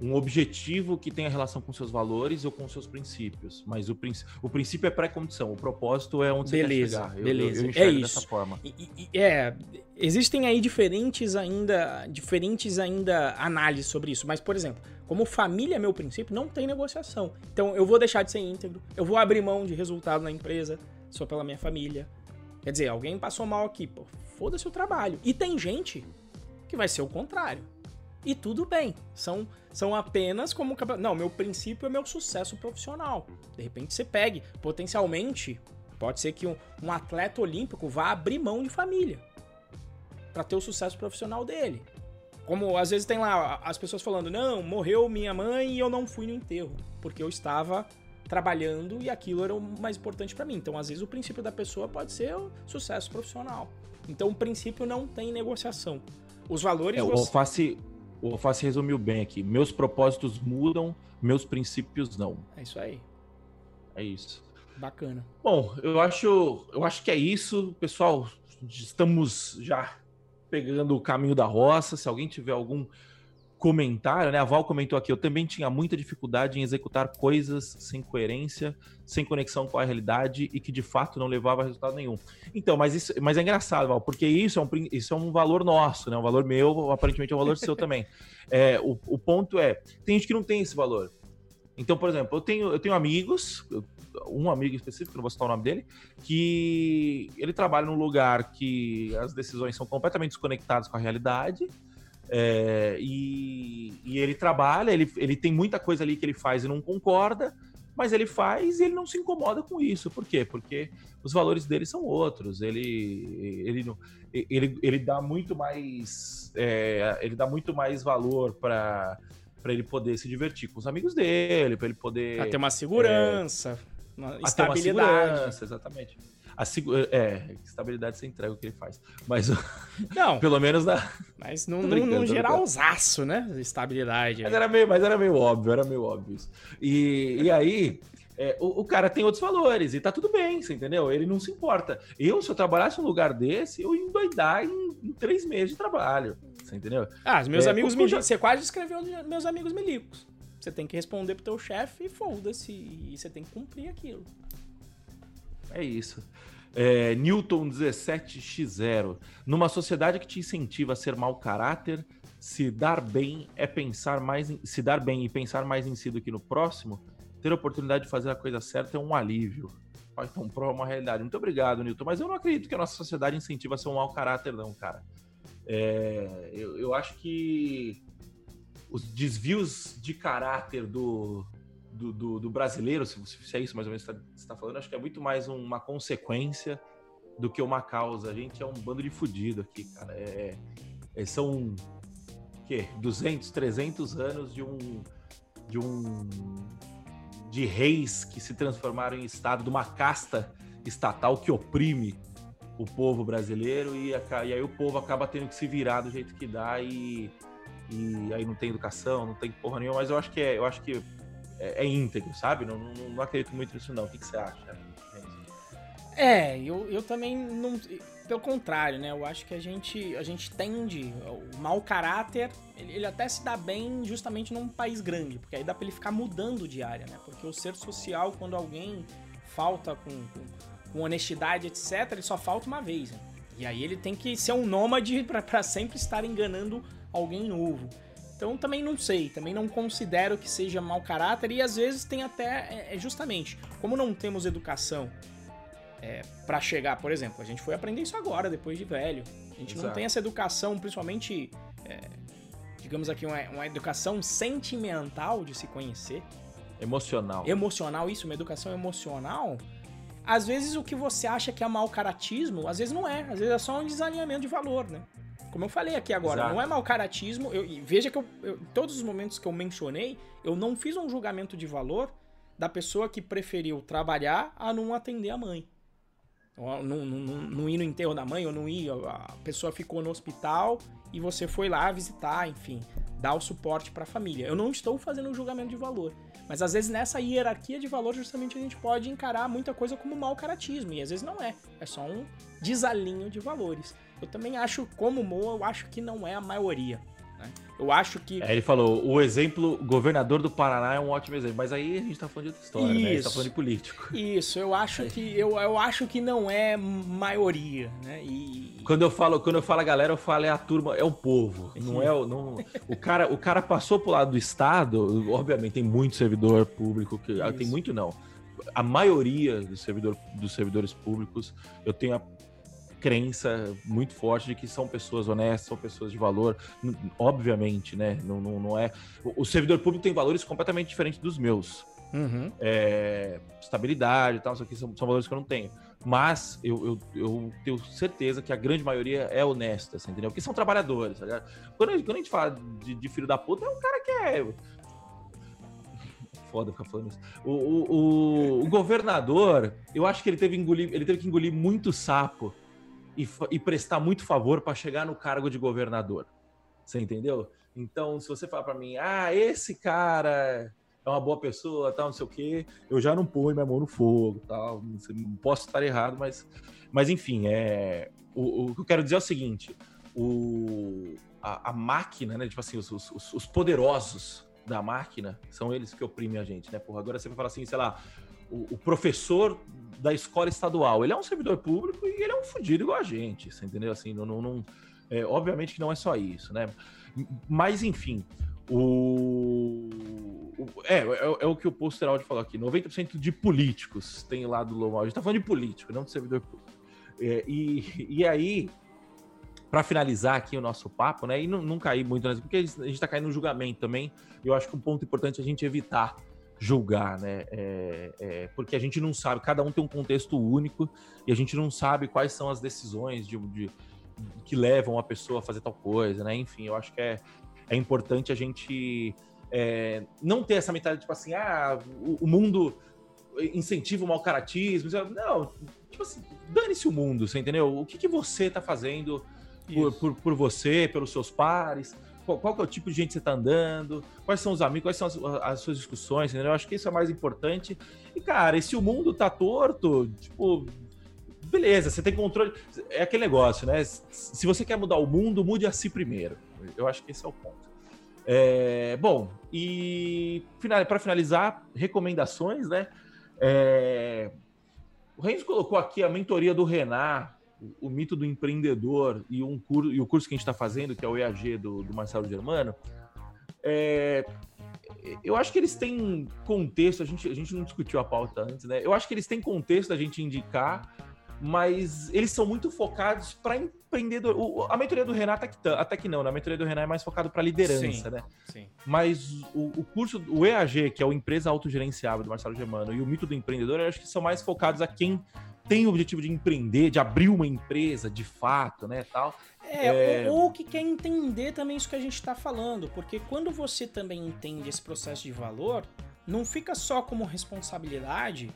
um objetivo que tenha relação com seus valores ou com seus princípios. Mas o, princ o princípio é pré-condição, o propósito é onde beleza, você quer chegar. Beleza, eu, eu é isso. dessa forma. E, e, é, existem aí diferentes ainda, diferentes ainda análises sobre isso. Mas, por exemplo, como família é meu princípio, não tem negociação. Então, eu vou deixar de ser íntegro, eu vou abrir mão de resultado na empresa só pela minha família. Quer dizer, alguém passou mal aqui, pô, foda-se o trabalho. E tem gente que vai ser o contrário. E tudo bem. São, são apenas como. Não, meu princípio é meu sucesso profissional. De repente você pegue. Potencialmente, pode ser que um, um atleta olímpico vá abrir mão de família para ter o sucesso profissional dele. Como às vezes tem lá as pessoas falando: não, morreu minha mãe e eu não fui no enterro, porque eu estava trabalhando e aquilo era o mais importante para mim. Então, às vezes, o princípio da pessoa pode ser o sucesso profissional. Então, o princípio não tem negociação. Os valores. É, você... o, Alface, o Alface resumiu bem aqui. Meus propósitos mudam, meus princípios não. É isso aí. É isso. Bacana. Bom, eu acho, eu acho que é isso, pessoal. Estamos já pegando o caminho da roça. Se alguém tiver algum comentário, né? A Val comentou aqui, eu também tinha muita dificuldade em executar coisas sem coerência, sem conexão com a realidade e que de fato não levava a resultado nenhum. Então, mas isso, mas é engraçado, Val, porque isso é um, isso é um valor nosso, né? Um valor meu, aparentemente é um valor seu também. É, o, o ponto é, tem gente que não tem esse valor. Então, por exemplo, eu tenho, eu tenho amigos, um amigo específico, não vou citar o nome dele, que ele trabalha num lugar que as decisões são completamente desconectadas com a realidade é, e, e, ele trabalha, ele, ele tem muita coisa ali que ele faz e não concorda, mas ele faz e ele não se incomoda com isso. Por quê? Porque os valores dele são outros. Ele, ele, ele, ele dá muito mais. É, ele dá muito mais valor para para ele poder se divertir com os amigos dele, para ele poder. Pra ter uma segurança, é, uma estabilidade. Uma segurança, exatamente. A é, estabilidade sem entrega o que ele faz. Mas não, pelo menos na. Mas no, no, no geralzaço, né? Estabilidade. Mas era, meio, mas era meio óbvio, era meio óbvio isso. E, e aí. É, o, o, cara tem outros valores e tá tudo bem, você entendeu? Ele não se importa. Eu, se eu trabalhasse num lugar desse, eu ia endoidar em, em três meses de trabalho. Você entendeu? Ah, os meus é, amigos milicos. Já... Você quase escreveu meus amigos milicos. Você tem que responder pro teu chefe e foda-se. E você tem que cumprir aquilo. É isso. É, Newton 17x0. Numa sociedade que te incentiva a ser mau caráter, se dar bem é pensar mais em, se dar bem e pensar mais em si do que no próximo, ter a oportunidade de fazer a coisa certa é um alívio. Python Pro é uma realidade. Muito obrigado, Newton. Mas eu não acredito que a nossa sociedade incentiva a ser um mau caráter, não, cara. É, eu, eu acho que os desvios de caráter do, do, do, do brasileiro, se, se, é isso mais ou menos que você está tá falando, acho que é muito mais uma consequência do que uma causa. A gente é um bando de fudido aqui, cara. É, é, são que 200, 300 anos de um de um de reis que se transformaram em estado de uma casta estatal que oprime o povo brasileiro e, e aí o povo acaba tendo que se virar do jeito que dá e, e aí não tem educação, não tem porra nenhuma, mas eu acho que é, eu acho que é, é íntegro, sabe? Não, não, não, acredito muito nisso, não. O que, que você acha? É, eu, eu também não. Pelo contrário, né? Eu acho que a gente, a gente tende. O mau caráter, ele, ele até se dá bem justamente num país grande, porque aí dá pra ele ficar mudando de área, né? Porque o ser social, quando alguém falta com, com, com honestidade, etc., ele só falta uma vez. Né? E aí ele tem que ser um nômade para sempre estar enganando alguém novo. Então também não sei, também não considero que seja mau caráter e às vezes tem até, é, é justamente, como não temos educação é, para chegar, por exemplo, a gente foi aprender isso agora, depois de velho. A gente Exato. não tem essa educação, principalmente, é, digamos aqui, uma, uma educação sentimental de se conhecer. Emocional. Emocional, isso, uma educação emocional. Às vezes o que você acha que é mau caratismo, às vezes não é. Às vezes é só um desalinhamento de valor, né? Como eu falei aqui agora, Exato. não é mau caratismo. Eu, veja que eu, eu, todos os momentos que eu mencionei, eu não fiz um julgamento de valor da pessoa que preferiu trabalhar a não atender a mãe. Não, não, não, não ir no enterro da mãe, ou não ir, a pessoa ficou no hospital e você foi lá visitar, enfim, dar o suporte para a família. Eu não estou fazendo um julgamento de valor. Mas às vezes nessa hierarquia de valor, justamente a gente pode encarar muita coisa como mau caratismo. E às vezes não é. É só um desalinho de valores. Eu também acho, como Mo, eu acho que não é a maioria. Né? Eu acho que. É, ele falou: o exemplo, governador do Paraná é um ótimo exemplo. Mas aí a gente tá falando de outra história, Isso. né? A gente tá falando de político. Isso, eu acho que eu, eu acho que não é maioria, né? E... Quando eu falo, quando eu falo a galera, eu falo é a turma, é o povo. Não é o. Não, o, cara, o cara passou pro lado do Estado, obviamente, tem muito servidor público, que, tem muito não. A maioria dos, servidor, dos servidores públicos, eu tenho a crença muito forte de que são pessoas honestas, são pessoas de valor. Obviamente, né? Não, não, não é. O, servidor público tem valores completamente diferentes dos meus. Uhum. É, estabilidade e tal, isso aqui são, são, valores que eu não tenho. Mas eu, eu, eu, tenho certeza que a grande maioria é honesta, assim, entendeu? Porque são trabalhadores, tá quando, a gente, quando a gente fala de, de, filho da puta, é um cara que é. Foda ficar falando isso. O, o, o, o governador, eu acho que ele teve, engolir, ele teve que engolir muito sapo e, e prestar muito favor para chegar no cargo de governador. Você entendeu? Então, se você falar para mim, ah, esse cara é uma boa pessoa, tal, não sei o quê, eu já não ponho minha mão no fogo, tal. Não posso estar errado, mas, mas enfim, é o, o que eu quero dizer é o seguinte: o, a, a máquina, né? Tipo assim, os, os, os, poderosos da máquina são eles que oprimem a gente, né? Porra, agora você vai falar assim, sei lá, o, o professor da escola estadual. Ele é um servidor público e ele é um fudido igual a gente, você entendeu? Assim, não, não, não é, obviamente que não é só isso, né? Mas, enfim, o... É, é, é, o que o Posteraldi falou aqui. 90% de políticos tem lá do Lomal. A gente tá falando de político, não de servidor público. É, e, e aí, para finalizar aqui o nosso papo, né? E não, não cair muito, porque a gente tá caindo no julgamento também. Eu acho que um ponto importante é a gente evitar julgar, né? É, é, porque a gente não sabe, cada um tem um contexto único e a gente não sabe quais são as decisões de, de que levam a pessoa a fazer tal coisa, né? Enfim, eu acho que é, é importante a gente é, não ter essa mentalidade, tipo assim, ah, o, o mundo incentiva o mau caratismo. Não, tipo assim, dane-se o mundo, você entendeu? O que, que você tá fazendo por, por, por, você, pelos seus pares? qual, qual é o tipo de gente que você está andando, quais são os amigos, quais são as, as, suas discussões, entendeu? Eu acho que isso é mais importante. E, cara, e se o mundo tá torto, tipo, beleza, você tem controle. É aquele negócio, né? Se você quer mudar o mundo, mude a si primeiro. Eu acho que esse é o ponto. É, bom, e para finalizar, recomendações, né? É, o Renzo colocou aqui a mentoria do Renan o, mito do empreendedor e, um curso, e o curso que a gente está fazendo, que é o EAG do, do Marcelo Germano, é, eu acho que eles têm contexto, a gente, a gente não discutiu a pauta antes, né? Eu acho que eles têm contexto da gente indicar, mas eles são muito focados para empreendedor. O, a mentoria do Renato até que, até que não, né? A mentoria do Renato é mais focado para liderança, sim, né? Sim. Mas o, o, curso, o EAG, que é o Empresa Autogerenciável do Marcelo Germano, e o Mito do Empreendedor, eu acho que são mais focados a quem tem o objetivo de empreender, de abrir uma empresa de fato, né, tal. É, é... Ou, que quer entender também isso que a gente está falando, porque quando você também entende esse processo de valor, não fica só como responsabilidade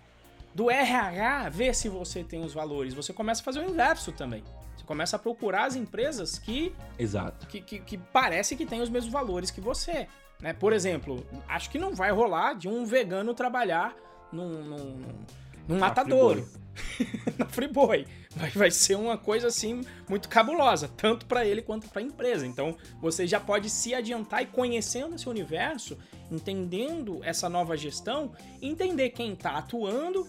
do RH ver se você tem os valores, você começa a fazer o inverso também. Você começa a procurar as empresas que. Exato. Que, que, que parece que têm os mesmos valores que você. Né? Por exemplo, acho que não vai rolar de um vegano trabalhar num, num, num matadouro. na Friboi. Vai, vai ser uma coisa assim muito cabulosa, tanto para ele quanto para a empresa. Então você já pode se adiantar e conhecendo esse universo, entendendo essa nova gestão, entender quem está atuando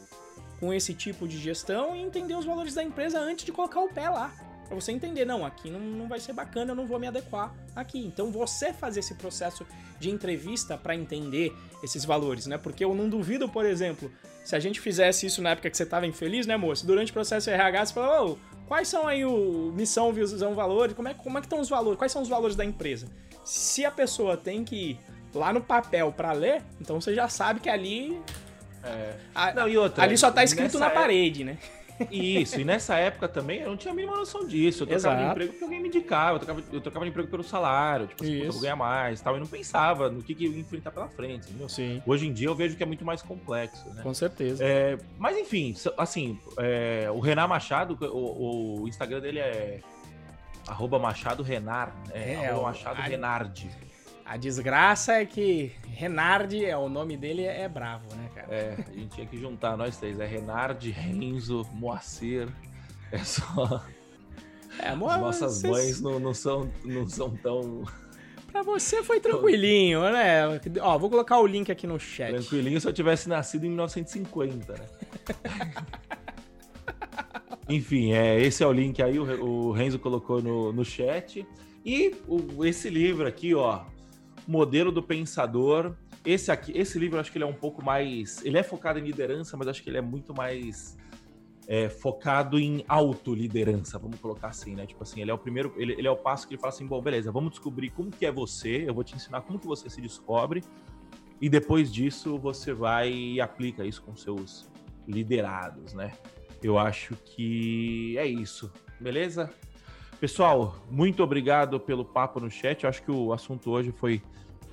com esse tipo de gestão e entender os valores da empresa antes de colocar o pé lá. Pra você entender, não, aqui não, não vai ser bacana, eu não vou me adequar aqui. Então você fazer esse processo de entrevista para entender esses valores, né? Porque eu não duvido, por exemplo, se a gente fizesse isso na época que você estava infeliz, né, moço? Durante o processo RH, você falou, oh, quais são aí o missão, visão, valores? Como é, como é que estão os valores? Quais são os valores da empresa? Se a pessoa tem que ir lá no papel para ler, então você já sabe que ali... É. A, não, e outra, ali só tá escrito na parede, né? Isso, e nessa época também eu não tinha a mínima noção disso. Eu trocava Exato. de emprego porque alguém me indicava, eu trocava, eu trocava de emprego pelo salário, tipo, assim, eu ganhar mais tal. Eu não pensava no que, que eu ia enfrentar pela frente, entendeu? Sim. Hoje em dia eu vejo que é muito mais complexo, né? Com certeza. É, mas enfim, assim, é, o Renan Machado, o, o, Instagram dele é arroba Machado Renar, é, é arroba Machado a... Renardi. A desgraça é que Renardi, é, o nome dele é, bravo, né, cara? É, a gente tinha que juntar nós três. É Renardi, Renzo, Moacir. É só. É, As nossas mães não, não, são, não são tão. Pra você foi tranquilinho, né? Ó, vou colocar o link aqui no chat. Tranquilinho se eu tivesse nascido em 1950, né? Enfim, é, esse é o link aí, o, o Renzo colocou no, no chat. E o, esse livro aqui, ó, Modelo do Pensador. Esse aqui, esse livro eu acho que ele é um pouco mais. Ele é focado em liderança, mas acho que ele é muito mais é, focado em autoliderança, vamos colocar assim, né? Tipo assim, ele é o primeiro, ele, ele, é o passo que ele fala assim, bom, beleza, vamos descobrir como que é você, eu vou te ensinar como que você se descobre, e depois disso você vai e aplica isso com seus liderados, né? Eu acho que é isso, beleza? Pessoal, muito obrigado pelo papo no chat. Eu acho que o assunto hoje foi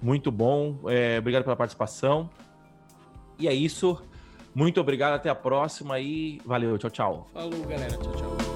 muito bom. É, obrigado pela participação. E é isso. Muito obrigado, até a próxima e valeu, tchau, tchau. Falou, galera, tchau, tchau.